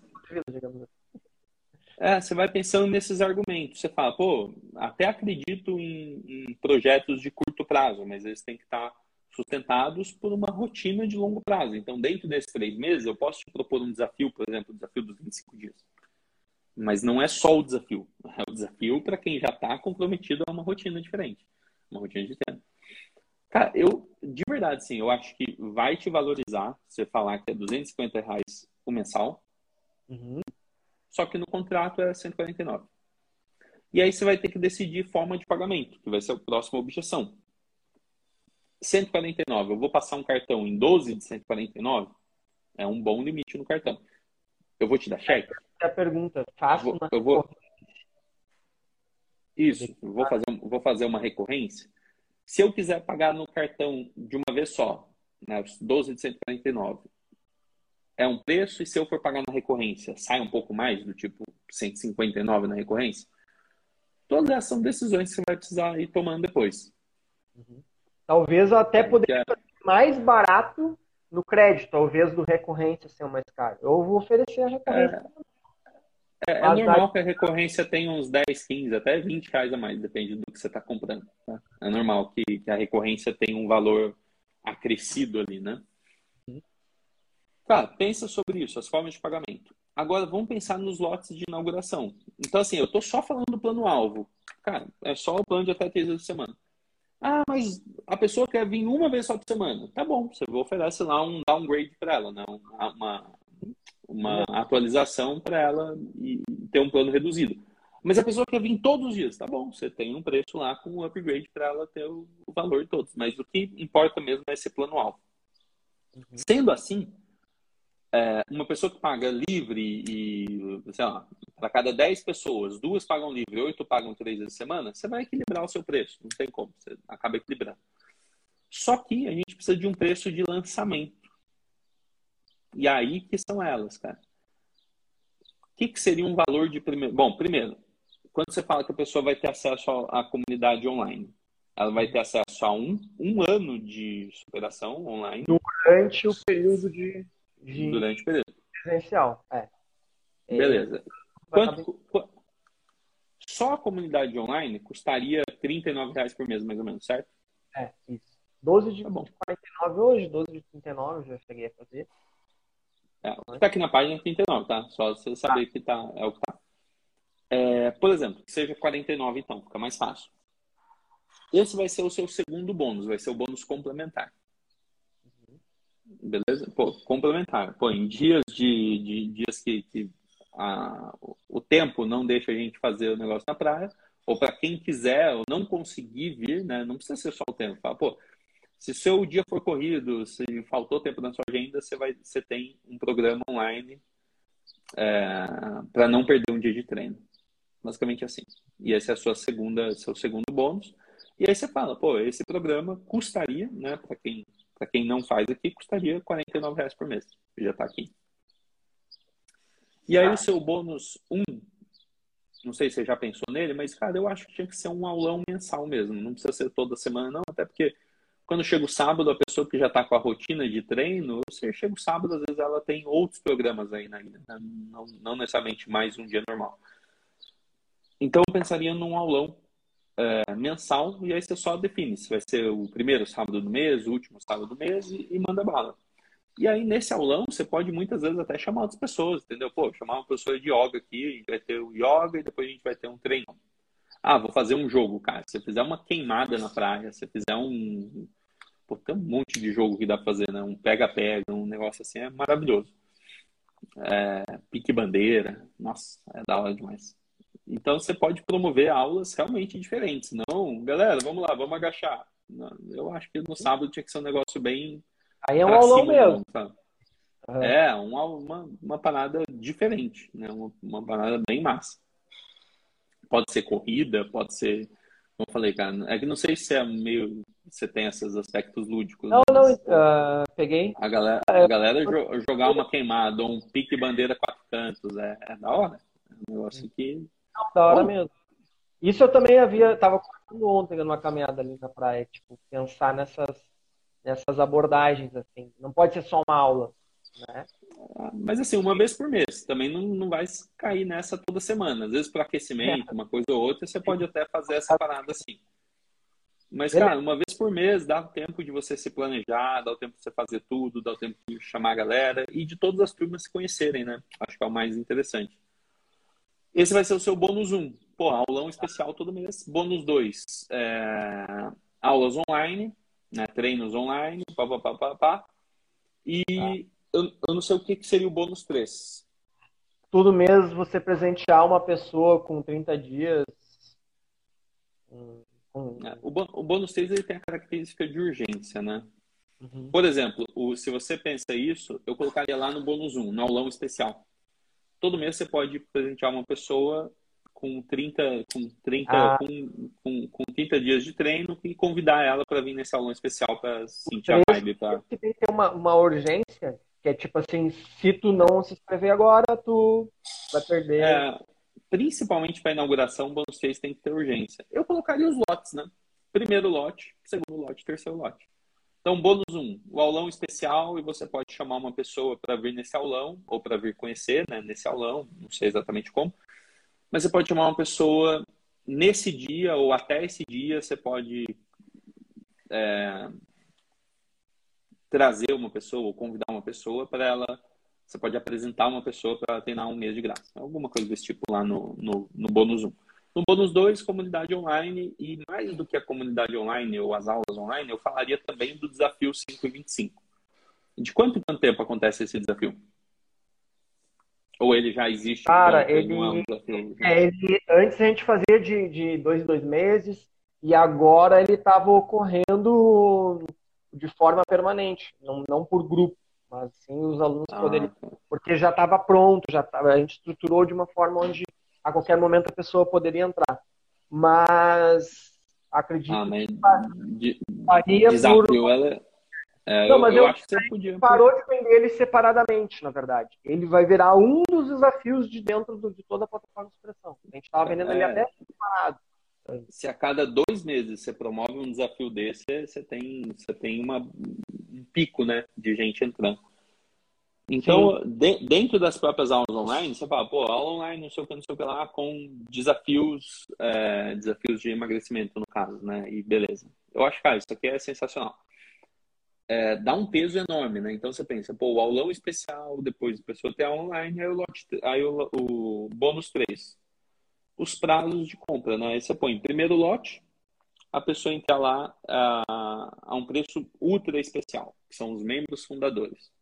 é, você vai pensando nesses argumentos. Você fala, pô, até acredito em, em projetos de curto prazo, mas eles têm que estar sustentados por uma rotina de longo prazo. Então, dentro desses três meses, eu posso te propor um desafio, por exemplo, o desafio dos 25 dias. Mas não é só o desafio. É o desafio para quem já está comprometido a uma rotina diferente, uma rotina de treino. Cara, eu, de verdade, sim, eu acho que vai te valorizar você falar que é 250 reais o mensal, uhum. só que no contrato é 149. E aí você vai ter que decidir forma de pagamento, que vai ser a próxima objeção. 149, eu vou passar um cartão em 12 de 149, é um bom limite no cartão. Eu vou te dar cheque? É a pergunta, faço eu vou, eu vou... Isso, vou fazer, vou fazer uma recorrência. Se eu quiser pagar no cartão de uma vez só, né, 12 de 149, é um preço, e se eu for pagar na recorrência, sai um pouco mais, do tipo 159 na recorrência? Todas essas são decisões que você vai precisar ir tomando depois. Uhum. Talvez eu até poderia ser mais barato no crédito, talvez do recorrência ser mais caro. Eu vou oferecer a recorrência. É, é, é normal que a recorrência tenha uns 10, 15, até 20 reais a mais, depende do que você está comprando. Tá? É normal que, que, a recorrência tenha um valor acrescido ali, né? Tá, pensa sobre isso, as formas de pagamento. Agora, vamos pensar nos lotes de inauguração. Então, assim, eu estou só falando do plano-alvo. Cara, é só o plano de até três vezes por semana. Ah, mas a pessoa quer vir uma vez só por semana. Tá bom, você oferece lá um downgrade para ela, né? uma, uma atualização para ela e ter um plano reduzido. Mas a pessoa quer vir todos os dias, tá bom, você tem um preço lá com um upgrade para ela ter o, o, valor de todos. Mas o que importa mesmo é esse plano alto. Uhum. Sendo assim, é, uma pessoa que paga livre e, sei lá, para cada 10 pessoas, duas pagam livre, oito pagam três vezes semana, você vai equilibrar o seu preço. Não tem como, você acaba equilibrando. Só que a gente precisa de um preço de lançamento. E aí que são elas, cara. O que, que seria um valor de primeiro? Bom, primeiro, quando você fala que a pessoa vai ter acesso à comunidade online, ela vai ter acesso a um, um ano de superação online. Durante o período de de durante o período. Presencial, é. é beleza. Quanto, só a comunidade online custaria R$ reais por mês, mais ou menos, certo? É, isso. 12 de, tá bom. 49 hoje, 12 de 39 já cheguei a fazer. É, tá aqui na página 39, tá? Só você saber que tá, é o que tá. É, por exemplo, que seja 49 então, fica mais fácil. Esse vai ser o seu segundo bônus, vai ser o bônus complementar. Beleza? Pô, complementar. Pô, em dias de, de dias que, que a, o tempo não deixa a gente fazer o negócio na praia, ou para quem quiser ou não conseguir vir, né? Não precisa ser só o tempo. Fala, pô, se seu dia for corrido, se faltou tempo na sua agenda, você vai, você tem um programa online é, para não perder um dia de treino. Basicamente assim. E esse é a sua segunda, seu segundo bônus. E aí você fala, pô, esse programa custaria, né, para quem para quem não faz aqui, custaria R$ reais por mês. Já está aqui. E aí ah. o seu bônus 1, não sei se você já pensou nele, mas, cara, eu acho que tinha que ser um aulão mensal mesmo. Não precisa ser toda semana, não. Até porque quando chega o sábado, a pessoa que já está com a rotina de treino, você chega o sábado, às vezes ela tem outros programas aí né? não, não necessariamente mais um dia normal. Então eu pensaria num aulão é, mensal e aí você só define se vai ser o primeiro sábado do mês, o último sábado do mês e, e, manda bala. E aí nesse aulão você pode muitas vezes até chamar outras pessoas, entendeu? Pô, chamar uma pessoa de yoga aqui, a gente vai ter o yoga e depois a gente vai ter um treino. Ah, vou fazer um jogo, cara. Se você fizer uma queimada na praia, se você fizer um. Pô, tem um monte de jogo que dá pra fazer, né? Um pega-pega, um negócio assim, é maravilhoso. É, pique bandeira, nossa, é da hora demais. Então você pode promover aulas realmente diferentes. Não, galera, vamos lá, vamos agachar. Não, eu acho que no sábado tinha que ser um negócio bem. Aí é um aulão mesmo. Uhum. É, uma, uma, uma parada diferente, né? Uma, uma parada bem massa. Pode ser corrida, pode ser. Como eu falei, cara, é que não sei se é meio. Você tem esses aspectos lúdicos. Não, não, uh, peguei. A galera, a galera jogar uma queimada ou um pique bandeira quatro cantos é, é da hora. É um negócio que da hora mesmo. Isso eu também havia, tava contando ontem numa caminhada ali na praia, tipo, pensar nessas, nessas abordagens, assim. Não pode ser só uma aula, né? Mas assim, uma vez por mês. Também não, não vai cair nessa toda semana. Às vezes, para aquecimento, uma coisa ou outra, você pode até fazer essa parada assim. Mas, cara, uma vez por mês dá tempo de você se planejar, dá o tempo de você fazer tudo, dá o tempo de chamar a galera e de todas as turmas se conhecerem, né? Acho que é o mais interessante. Esse vai ser o seu bônus 1. Pô, aulão especial todo mês. Bônus 2, é... aulas online, né? treinos online, pá, pá, pá, pá, pá. E ah. eu, eu, não sei o que, que seria o bônus 3. Todo mês você presentear uma pessoa com 30 dias. É, o, o bônus 3 ele tem a característica de urgência, né? Uhum. Por exemplo, o, se você pensa isso, eu colocaria lá no bônus 1, no aulão especial todo mês você pode presentear uma pessoa com 30, com 30, ah. com, com, com 30 dias de treino e convidar ela para vir nesse aulão especial para sentir a vibe. Pra... Tem que ter uma, uma urgência, que é tipo assim, se tu não se inscrever agora, tu vai perder. É, principalmente para inauguração, 3 tem que ter urgência. Eu colocaria os lotes, né? Primeiro lote, segundo lote, terceiro lote. Então, bônus 1, um, o aulão especial, e você pode chamar uma pessoa para vir nesse aulão, ou para vir conhecer né, nesse aulão, não sei exatamente como, mas você pode chamar uma pessoa nesse dia, ou até esse dia, você pode é, trazer uma pessoa, ou convidar uma pessoa para ela, você pode apresentar uma pessoa para treinar um mês de graça. Alguma coisa desse tipo lá no, no, no bônus 1. Um. No bônus 2, comunidade online, e mais do que a comunidade online ou as aulas online, eu falaria também do desafio 5 e 25. De quanto, quanto tempo acontece esse desafio? Ou ele já existe? Cara, ele, é um é, ele, Antes a gente fazia de, de dois em dois meses, e agora ele estava ocorrendo de forma permanente, não, não por grupo, mas sim os alunos ah, poderiam. Tá. Porque já estava pronto, já tava, a gente estruturou de uma forma onde a qualquer momento a pessoa poderia entrar. Mas acredito ah, mas que faria desafio por... ela é, não, mas eu, eu acho que você podia parou de vender ele separadamente, na verdade. Ele vai virar um dos desafios de dentro do, de toda a plataforma de expressão. A gente estava vendendo é, ele até separado. Se a cada dois meses você promove um desafio desse, você tem, você tem uma, um pico né, de gente entrando. Então, de, dentro das próprias aulas online, você fala, pô, aula online, não sei o que, não sei o que lá, com desafios, é, desafios de emagrecimento, no caso, né? E beleza. Eu acho, cara, isso aqui é sensacional. É, dá um peso enorme, né? Então você pensa, pô, o aulão especial, depois a pessoa tem aula online, aí o, lote, aí o, o bônus 3. Os prazos de compra, né? Aí você põe primeiro lote, a pessoa entra lá a, a um preço ultra especial, que são os membros fundadores.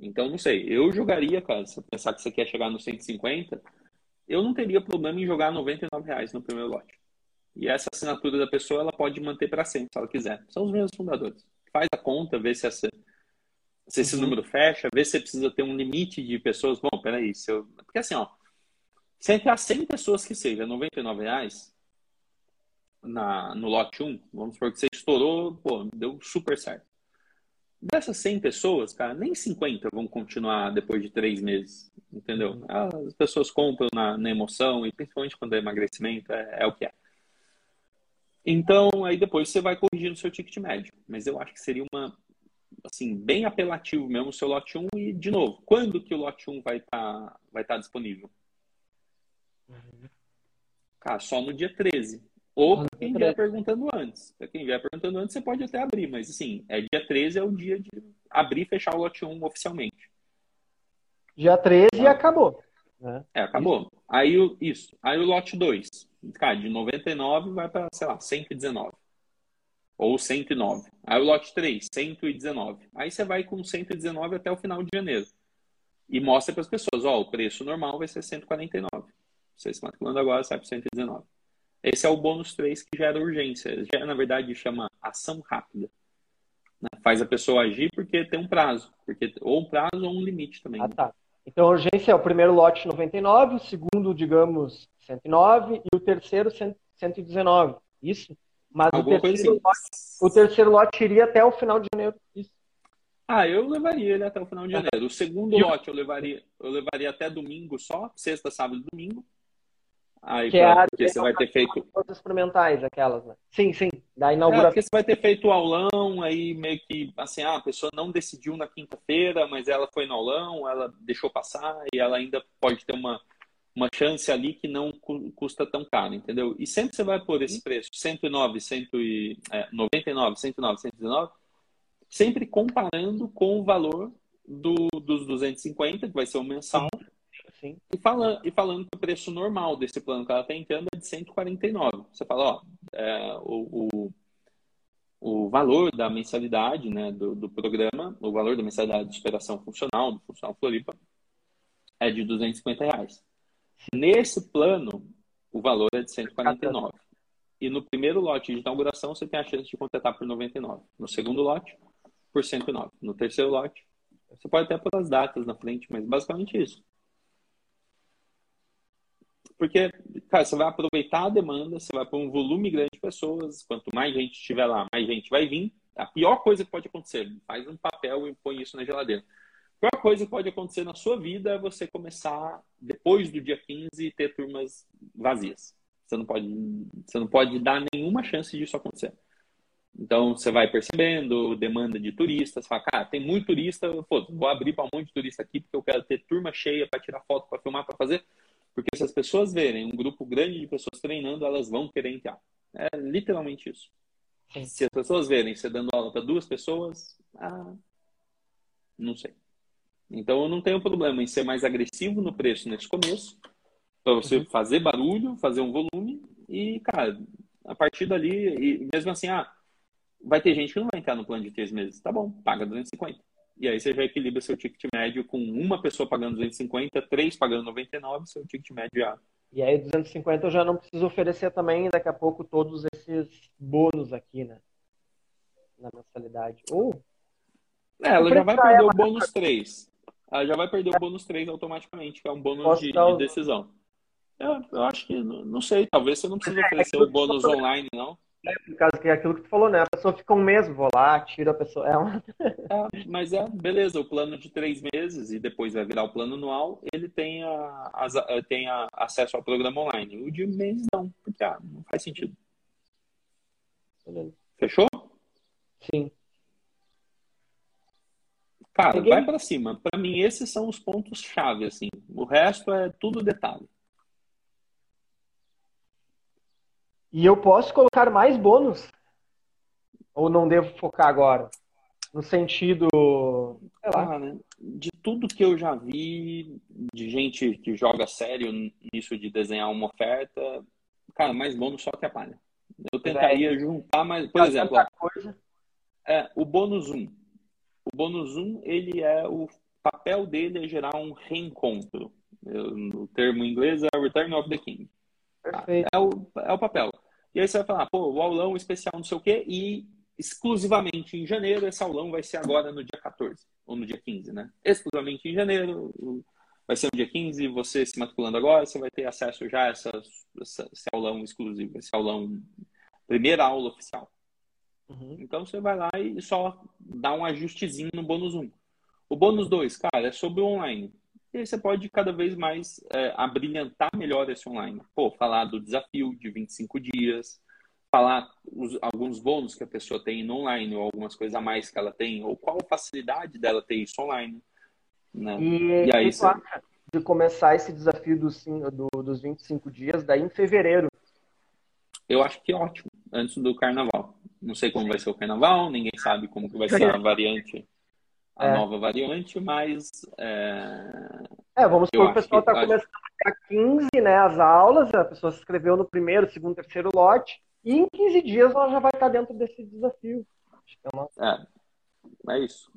Então, não sei. Eu jogaria, cara, se pensar que você quer chegar no 150, eu não teria problema em jogar 99 reais no primeiro lote. E essa assinatura da pessoa, ela pode manter para sempre, se ela quiser. São os mesmos fundadores. Faz a conta, vê se, essa, se esse uhum. número fecha, vê se você precisa ter um limite de pessoas. Bom, peraí, se eu... Porque assim, ó, se entrar 100 pessoas que seja 99 reais na, no lote 1, vamos supor que você estourou, pô, deu super certo. Dessas 100 pessoas, cara, nem 50 vão continuar depois de três meses, entendeu? Uhum. As pessoas compram na, na emoção e principalmente quando é emagrecimento, é, é, o que é. Então, aí depois você vai corrigindo o seu ticket médio. Mas eu acho que seria uma, assim, bem apelativo mesmo o seu lote 1 e, de novo, quando que o lote 1 vai estar tá, vai tá disponível? Uhum. Cara, só no dia 13. Ou quem vier perguntando antes. Quem vier perguntando antes, você pode até abrir, mas assim, é dia 13 é o dia de abrir e fechar o lote 1 oficialmente. Dia 13 e tá. acabou. Né? É, acabou. Isso. Aí o, isso. Aí o lote 2, cara, de 99 vai para, sei lá, 119. Ou 109. Aí o lote 3, 119. Aí você vai com 119 até o final de janeiro. E mostra para as pessoas, ó, o preço normal vai ser 149. Você se matriculando agora, sai para 119. Esse é o bônus 3 que gera urgência. Já, na verdade, chama ação rápida. Né? Faz a pessoa agir porque tem um prazo. Porque, ou um prazo ou um limite também. Ah, tá. Então, a urgência é o primeiro lote 99, o segundo, digamos, 109 e o terceiro 119. Isso? Mas o terceiro, assim. lote, o terceiro lote iria até o final de janeiro. Isso. Ah, eu levaria ele até o final de janeiro. O segundo lote eu levaria, eu levaria até domingo só, sexta, sábado e domingo. Aí, que é pra, é porque você vai ter feito. experimentais, aquelas, né? Sim, sim. Da inauguração. É, porque você vai ter feito o aulão, aí meio que, assim, ah, a pessoa não decidiu na quinta-feira, mas ela foi no aulão, ela deixou passar e ela ainda pode ter uma, uma chance ali que não custa tão caro, entendeu? E sempre você vai por esse preço, 109, 199, 109, 119, sempre comparando com o valor do, dos 250, que vai ser o mensal, Sim. E, falando, e falando que o preço normal desse plano que ela que anda é de 149. Você fala, ó, é, o, o, o, valor da mensalidade né, do, do programa, o valor da mensalidade de superação funcional, do Funcional Floripa, é de 250 reais. Nesse plano, o valor é de 149. E no primeiro lote de inauguração, você tem a chance de contratar por 99. No segundo lote, por 109. No terceiro lote, você pode até pôr as datas na frente, mas basicamente isso. Porque, cara, você vai aproveitar a demanda, você vai pôr um volume grande de pessoas, quanto mais gente estiver lá, mais gente vai vir. A pior coisa que pode acontecer, faz um papel e põe isso na geladeira. A pior coisa que pode acontecer na sua vida é você começar, depois do dia 15, ter turmas vazias. Você não pode, você não pode dar nenhuma chance disso acontecer. Então, você vai percebendo demanda de turistas, fala, cara, tem muito turista, pô, vou abrir para um monte de turista aqui porque eu quero ter turma cheia para tirar foto, para filmar, para fazer. Porque se as pessoas verem um grupo grande de pessoas treinando, elas vão querer entrar. É literalmente isso. Sim. Se as pessoas verem você dando aula para duas pessoas, ah, não sei. Então eu não tenho problema em ser mais agressivo no preço nesse começo, para você uhum. fazer barulho, fazer um volume e, cara, a partir dali, e mesmo assim, ah, vai ter gente que não vai entrar no plano de três meses. Tá bom, paga 250. E aí você já equilibra seu ticket médio com uma pessoa pagando 250, três pagando 99, seu ticket médio já. E aí 250 eu já não preciso oferecer também daqui a pouco todos esses bônus aqui, né? Na mensalidade. Ou é, ela já vai perder o bônus 3. Ela já vai perder o bônus 3 automaticamente, que é um bônus de, de, decisão. Eu, eu, acho que, não sei, talvez você não precise é, oferecer é o bônus online, não. É, por causa que é aquilo que tu falou, né? A pessoa fica um mês, vou lá, tiro a pessoa. É uma... é, mas é, beleza, o plano de três meses e depois vai virar o plano anual, ele tem, a, a, tem a, acesso ao programa online. O de mês não, porque ah, não faz sentido. Beleza. Fechou? Sim. Cara, Peguei. vai para cima. Para mim, esses são os pontos-chave, assim. O resto é tudo detalhe. E eu posso colocar mais bônus? Ou não devo focar agora? No sentido. Sei lá. Ah, né? De tudo que eu já vi de gente que joga sério nisso de desenhar uma oferta, cara, mais bônus só atrapalha. Eu tentaria é. juntar mais. Por exemplo, é, o bônus 1. O bônus 1, ele é. O papel dele é gerar um reencontro. No termo em inglês é Return of the King. Perfeito. É o, é o papel. E aí você vai falar, pô, o aulão especial não sei o quê, e exclusivamente em janeiro, esse aulão vai ser agora no dia 14, ou no dia 15, né? Exclusivamente em janeiro, vai ser no dia 15, você se matriculando agora, você vai ter acesso já a essa, essa, esse aulão exclusivo, esse aulão, primeira aula oficial. Uhum. Então você vai lá e só dá um ajustezinho no bônus 1. O bônus 2, cara, é sobre o online. E aí você pode cada vez mais é, abrilhantar melhor esse online. Pô, falar do desafio de 25 dias, falar os, alguns bônus que a pessoa tem no online, ou algumas coisas a mais que ela tem, ou qual a facilidade dela ter isso online. Né? E, e aí você... de começar esse desafio dos, do, dos 25 dias daí em fevereiro. Eu acho que é ótimo, antes do carnaval. Não sei como vai ser o carnaval, ninguém sabe como que vai ser a variante a é. nova variante, mas. É, é vamos supor que o pessoal está começando a 15, né, as aulas, a pessoa se inscreveu no primeiro, segundo, terceiro lote, e em 15 dias ela já vai estar dentro desse desafio. É, uma... é, é isso.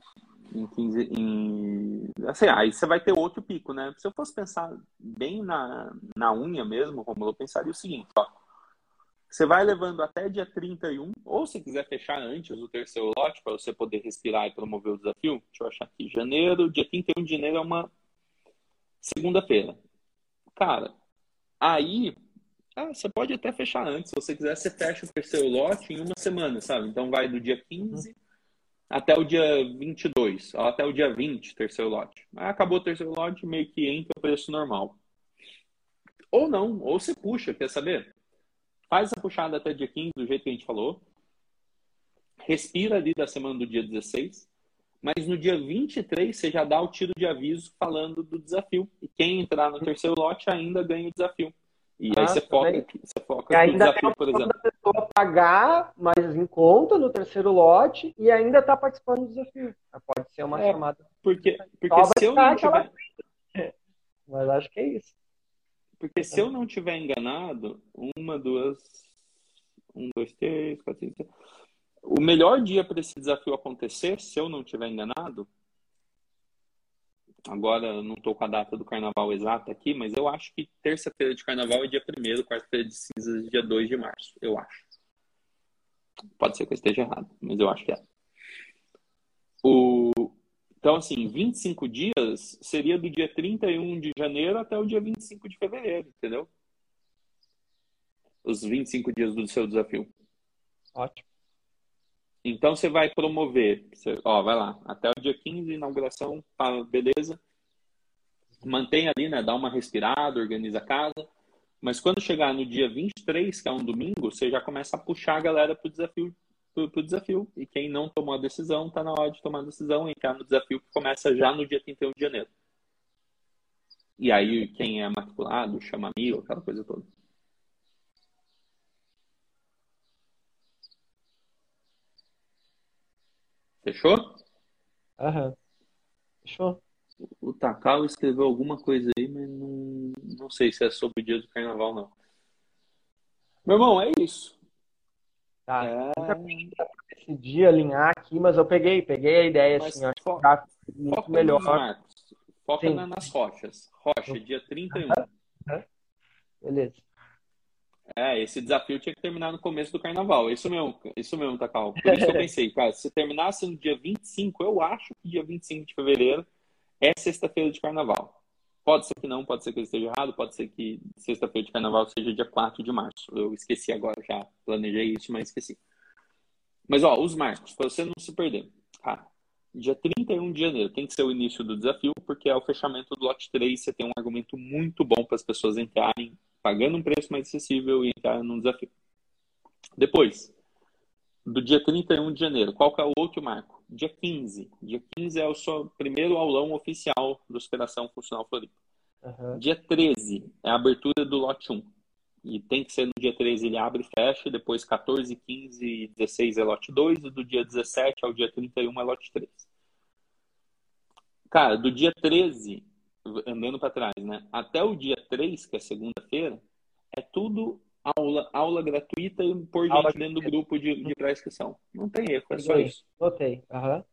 Em 15. Em... Assim, aí você vai ter outro pico, né? Se eu fosse pensar bem na, na unha mesmo, como eu pensaria o seguinte, ó você vai levando até dia 31, ou se quiser fechar antes o terceiro lote, para você poder respirar e promover o desafio. Deixa eu achar aqui. Janeiro, dia 31 de janeiro é uma segunda-feira. Cara, aí ah, você pode até fechar antes. Se você quiser, você fecha o terceiro lote em uma semana, sabe? Então vai do dia 15 até o dia 22, ou até o dia 20, terceiro lote. Aí acabou o terceiro lote, meio que entra o preço normal. Ou não, ou você puxa, quer saber? Faz essa puxada até dia 15, do jeito que a gente falou. Respira ali da semana do dia 16. mas no dia 23 você já dá o tiro de aviso falando do desafio. E quem entrar no terceiro lote ainda ganha o desafio. E ah, aí você foca, você foca e ainda desafio, tem por exemplo. a pessoa pagar mais em conta no terceiro lote e ainda está participando do desafio. Pode ser uma é, chamada. Porque, porque se eu não tiver... Mas acho que é isso. Porque se eu não tiver enganado, uma, duas, um, dois, três, quatro, cinco, o melhor dia para esse desafio acontecer, se eu não estiver enganado, agora não estou com a data do carnaval exata aqui, mas eu acho que terça-feira de carnaval é dia 1 quarta-feira de cinzas dia 2 de março, eu acho. Pode ser que eu esteja errado, mas eu acho que é. O... Então, assim, 25 dias seria do dia 31 de janeiro até o dia 25 de fevereiro, entendeu? Os 25 dias do seu desafio. Ótimo. Então você vai promover, você, ó, vai lá, até o dia 15, inauguração, tá, beleza. Mantém ali, né? Dá uma respirada, organiza a casa. Mas quando chegar no dia 23, que é um domingo, você já começa a puxar a galera pro desafio. Pro, pro desafio. E quem não tomou a decisão, tá na hora de tomar a decisão e entrar no desafio que começa já no dia 31 de janeiro. E aí, quem é matriculado, chama amigo, aquela coisa toda. Fechou? Aham. Fechou. O Takao escreveu alguma coisa aí, mas não, não sei se é sobre o dia do carnaval, não. Meu irmão, é isso. Tá. É... Esse dia alinhar aqui, mas eu peguei, peguei a ideia, mas assim, acho que tá muito foca melhor. Marcos. Foca na, nas rochas. Rocha, dia 31. Uhum. Beleza. É, esse desafio tinha que terminar no começo do carnaval. Isso mesmo, isso mesmo, Takal. Por isso que eu pensei, cara, se terminasse no dia 25, eu acho que dia 25 de fevereiro é sexta-feira de carnaval. Pode ser que não, pode ser que eu esteja errado, pode ser que sexta-feira de carnaval seja dia 4 de março. Eu esqueci agora, já planejei isso, mas esqueci. Mas, ó, os marcos, para você não se perder. Cara, dia 31 de janeiro tem que ser o início do desafio, porque é o fechamento do lote 3. Você tem um argumento muito bom para as pessoas entrarem pagando um preço mais acessível e entrar num desafio. Depois, do dia 31 de janeiro, qual que é o outro marco? Dia 15. Dia 15 é o seu primeiro aulão oficial do Operação Funcional Floripa. Uhum. Dia 13 é a abertura do lote 1. E tem que ser no dia 13 ele abre e fecha, depois 14, 15 e 16 é lote 2, e do dia 17 ao dia 31 é lote 3. Cara, do dia 13 andando para trás, né? Até o dia 3, que é segunda-feira, é tudo aula, aula gratuita por aula gente dentro do grupo de, de pré-inscrição. Não tem erro, é só isso. Notei. Uhum.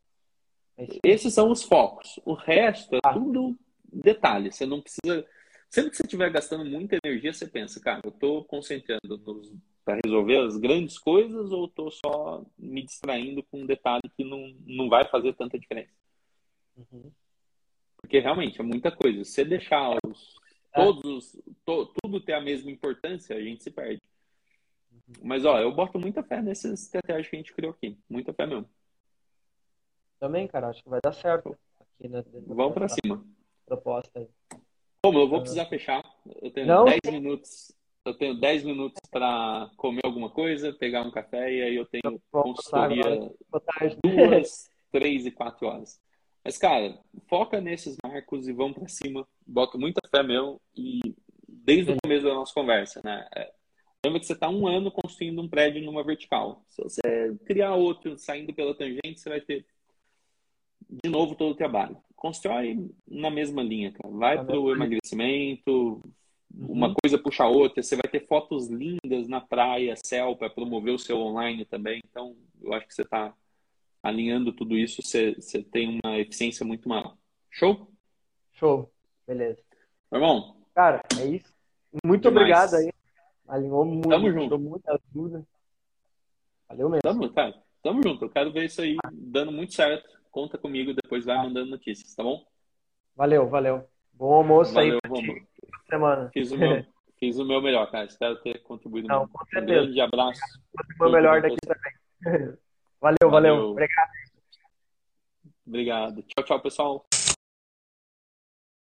Esses são os focos. O resto é ah. tudo detalhe. Você não precisa. Sempre que você estiver gastando muita energia, você pensa, cara, eu estou concentrando para resolver as grandes coisas ou estou só me distraindo com um detalhe que não, não vai fazer tanta diferença? Uhum. Porque realmente é muita coisa. Se deixar os, é. todos, to, tudo ter a mesma importância, a gente se perde. Mas, ó, eu boto muita fé nesses estratégias que a gente criou aqui. Muita fé mesmo. Também, cara, acho que vai dar certo. Aqui na, Vamos para cima. Proposta aí. Como eu vou precisar fechar. Eu tenho Não? 10 minutos. Eu tenho 10 minutos para comer alguma coisa, pegar um café e aí eu tenho consultoria duas, três e quatro horas. Mas, cara, foca nesses marcos e vamos para cima. Bota muita fé mesmo. E desde o começo da nossa conversa, né? É, lembra que você está um ano construindo um prédio numa vertical. Se você criar outro saindo pela tangente, você vai ter de novo todo o trabalho. Constrói na mesma linha, cara. Vai para o emagrecimento, uma uhum. coisa puxa a outra. Você vai ter fotos lindas na praia, céu, para promover o seu online também. Então, eu acho que você está alinhando tudo isso, você, você tem uma eficiência muito maior. Show? Show. Beleza. Meu irmão. Cara, é isso. Muito demais. obrigado aí. Alinhou muito. Tamo junto. muita ajuda. Valeu mesmo. Tamo, cara. Tamo junto. Eu quero ver isso aí dando muito certo. Conta comigo, depois vai mandando notícias, tá bom? Valeu, valeu. Bom almoço valeu, aí. Valeu, semana. Fiz o, meu, fiz o meu melhor, cara. Espero ter contribuído. Não, com certeza. Um grande abraço. O meu melhor daqui também. Valeu, valeu, valeu. Obrigado. Obrigado. Tchau, tchau, pessoal.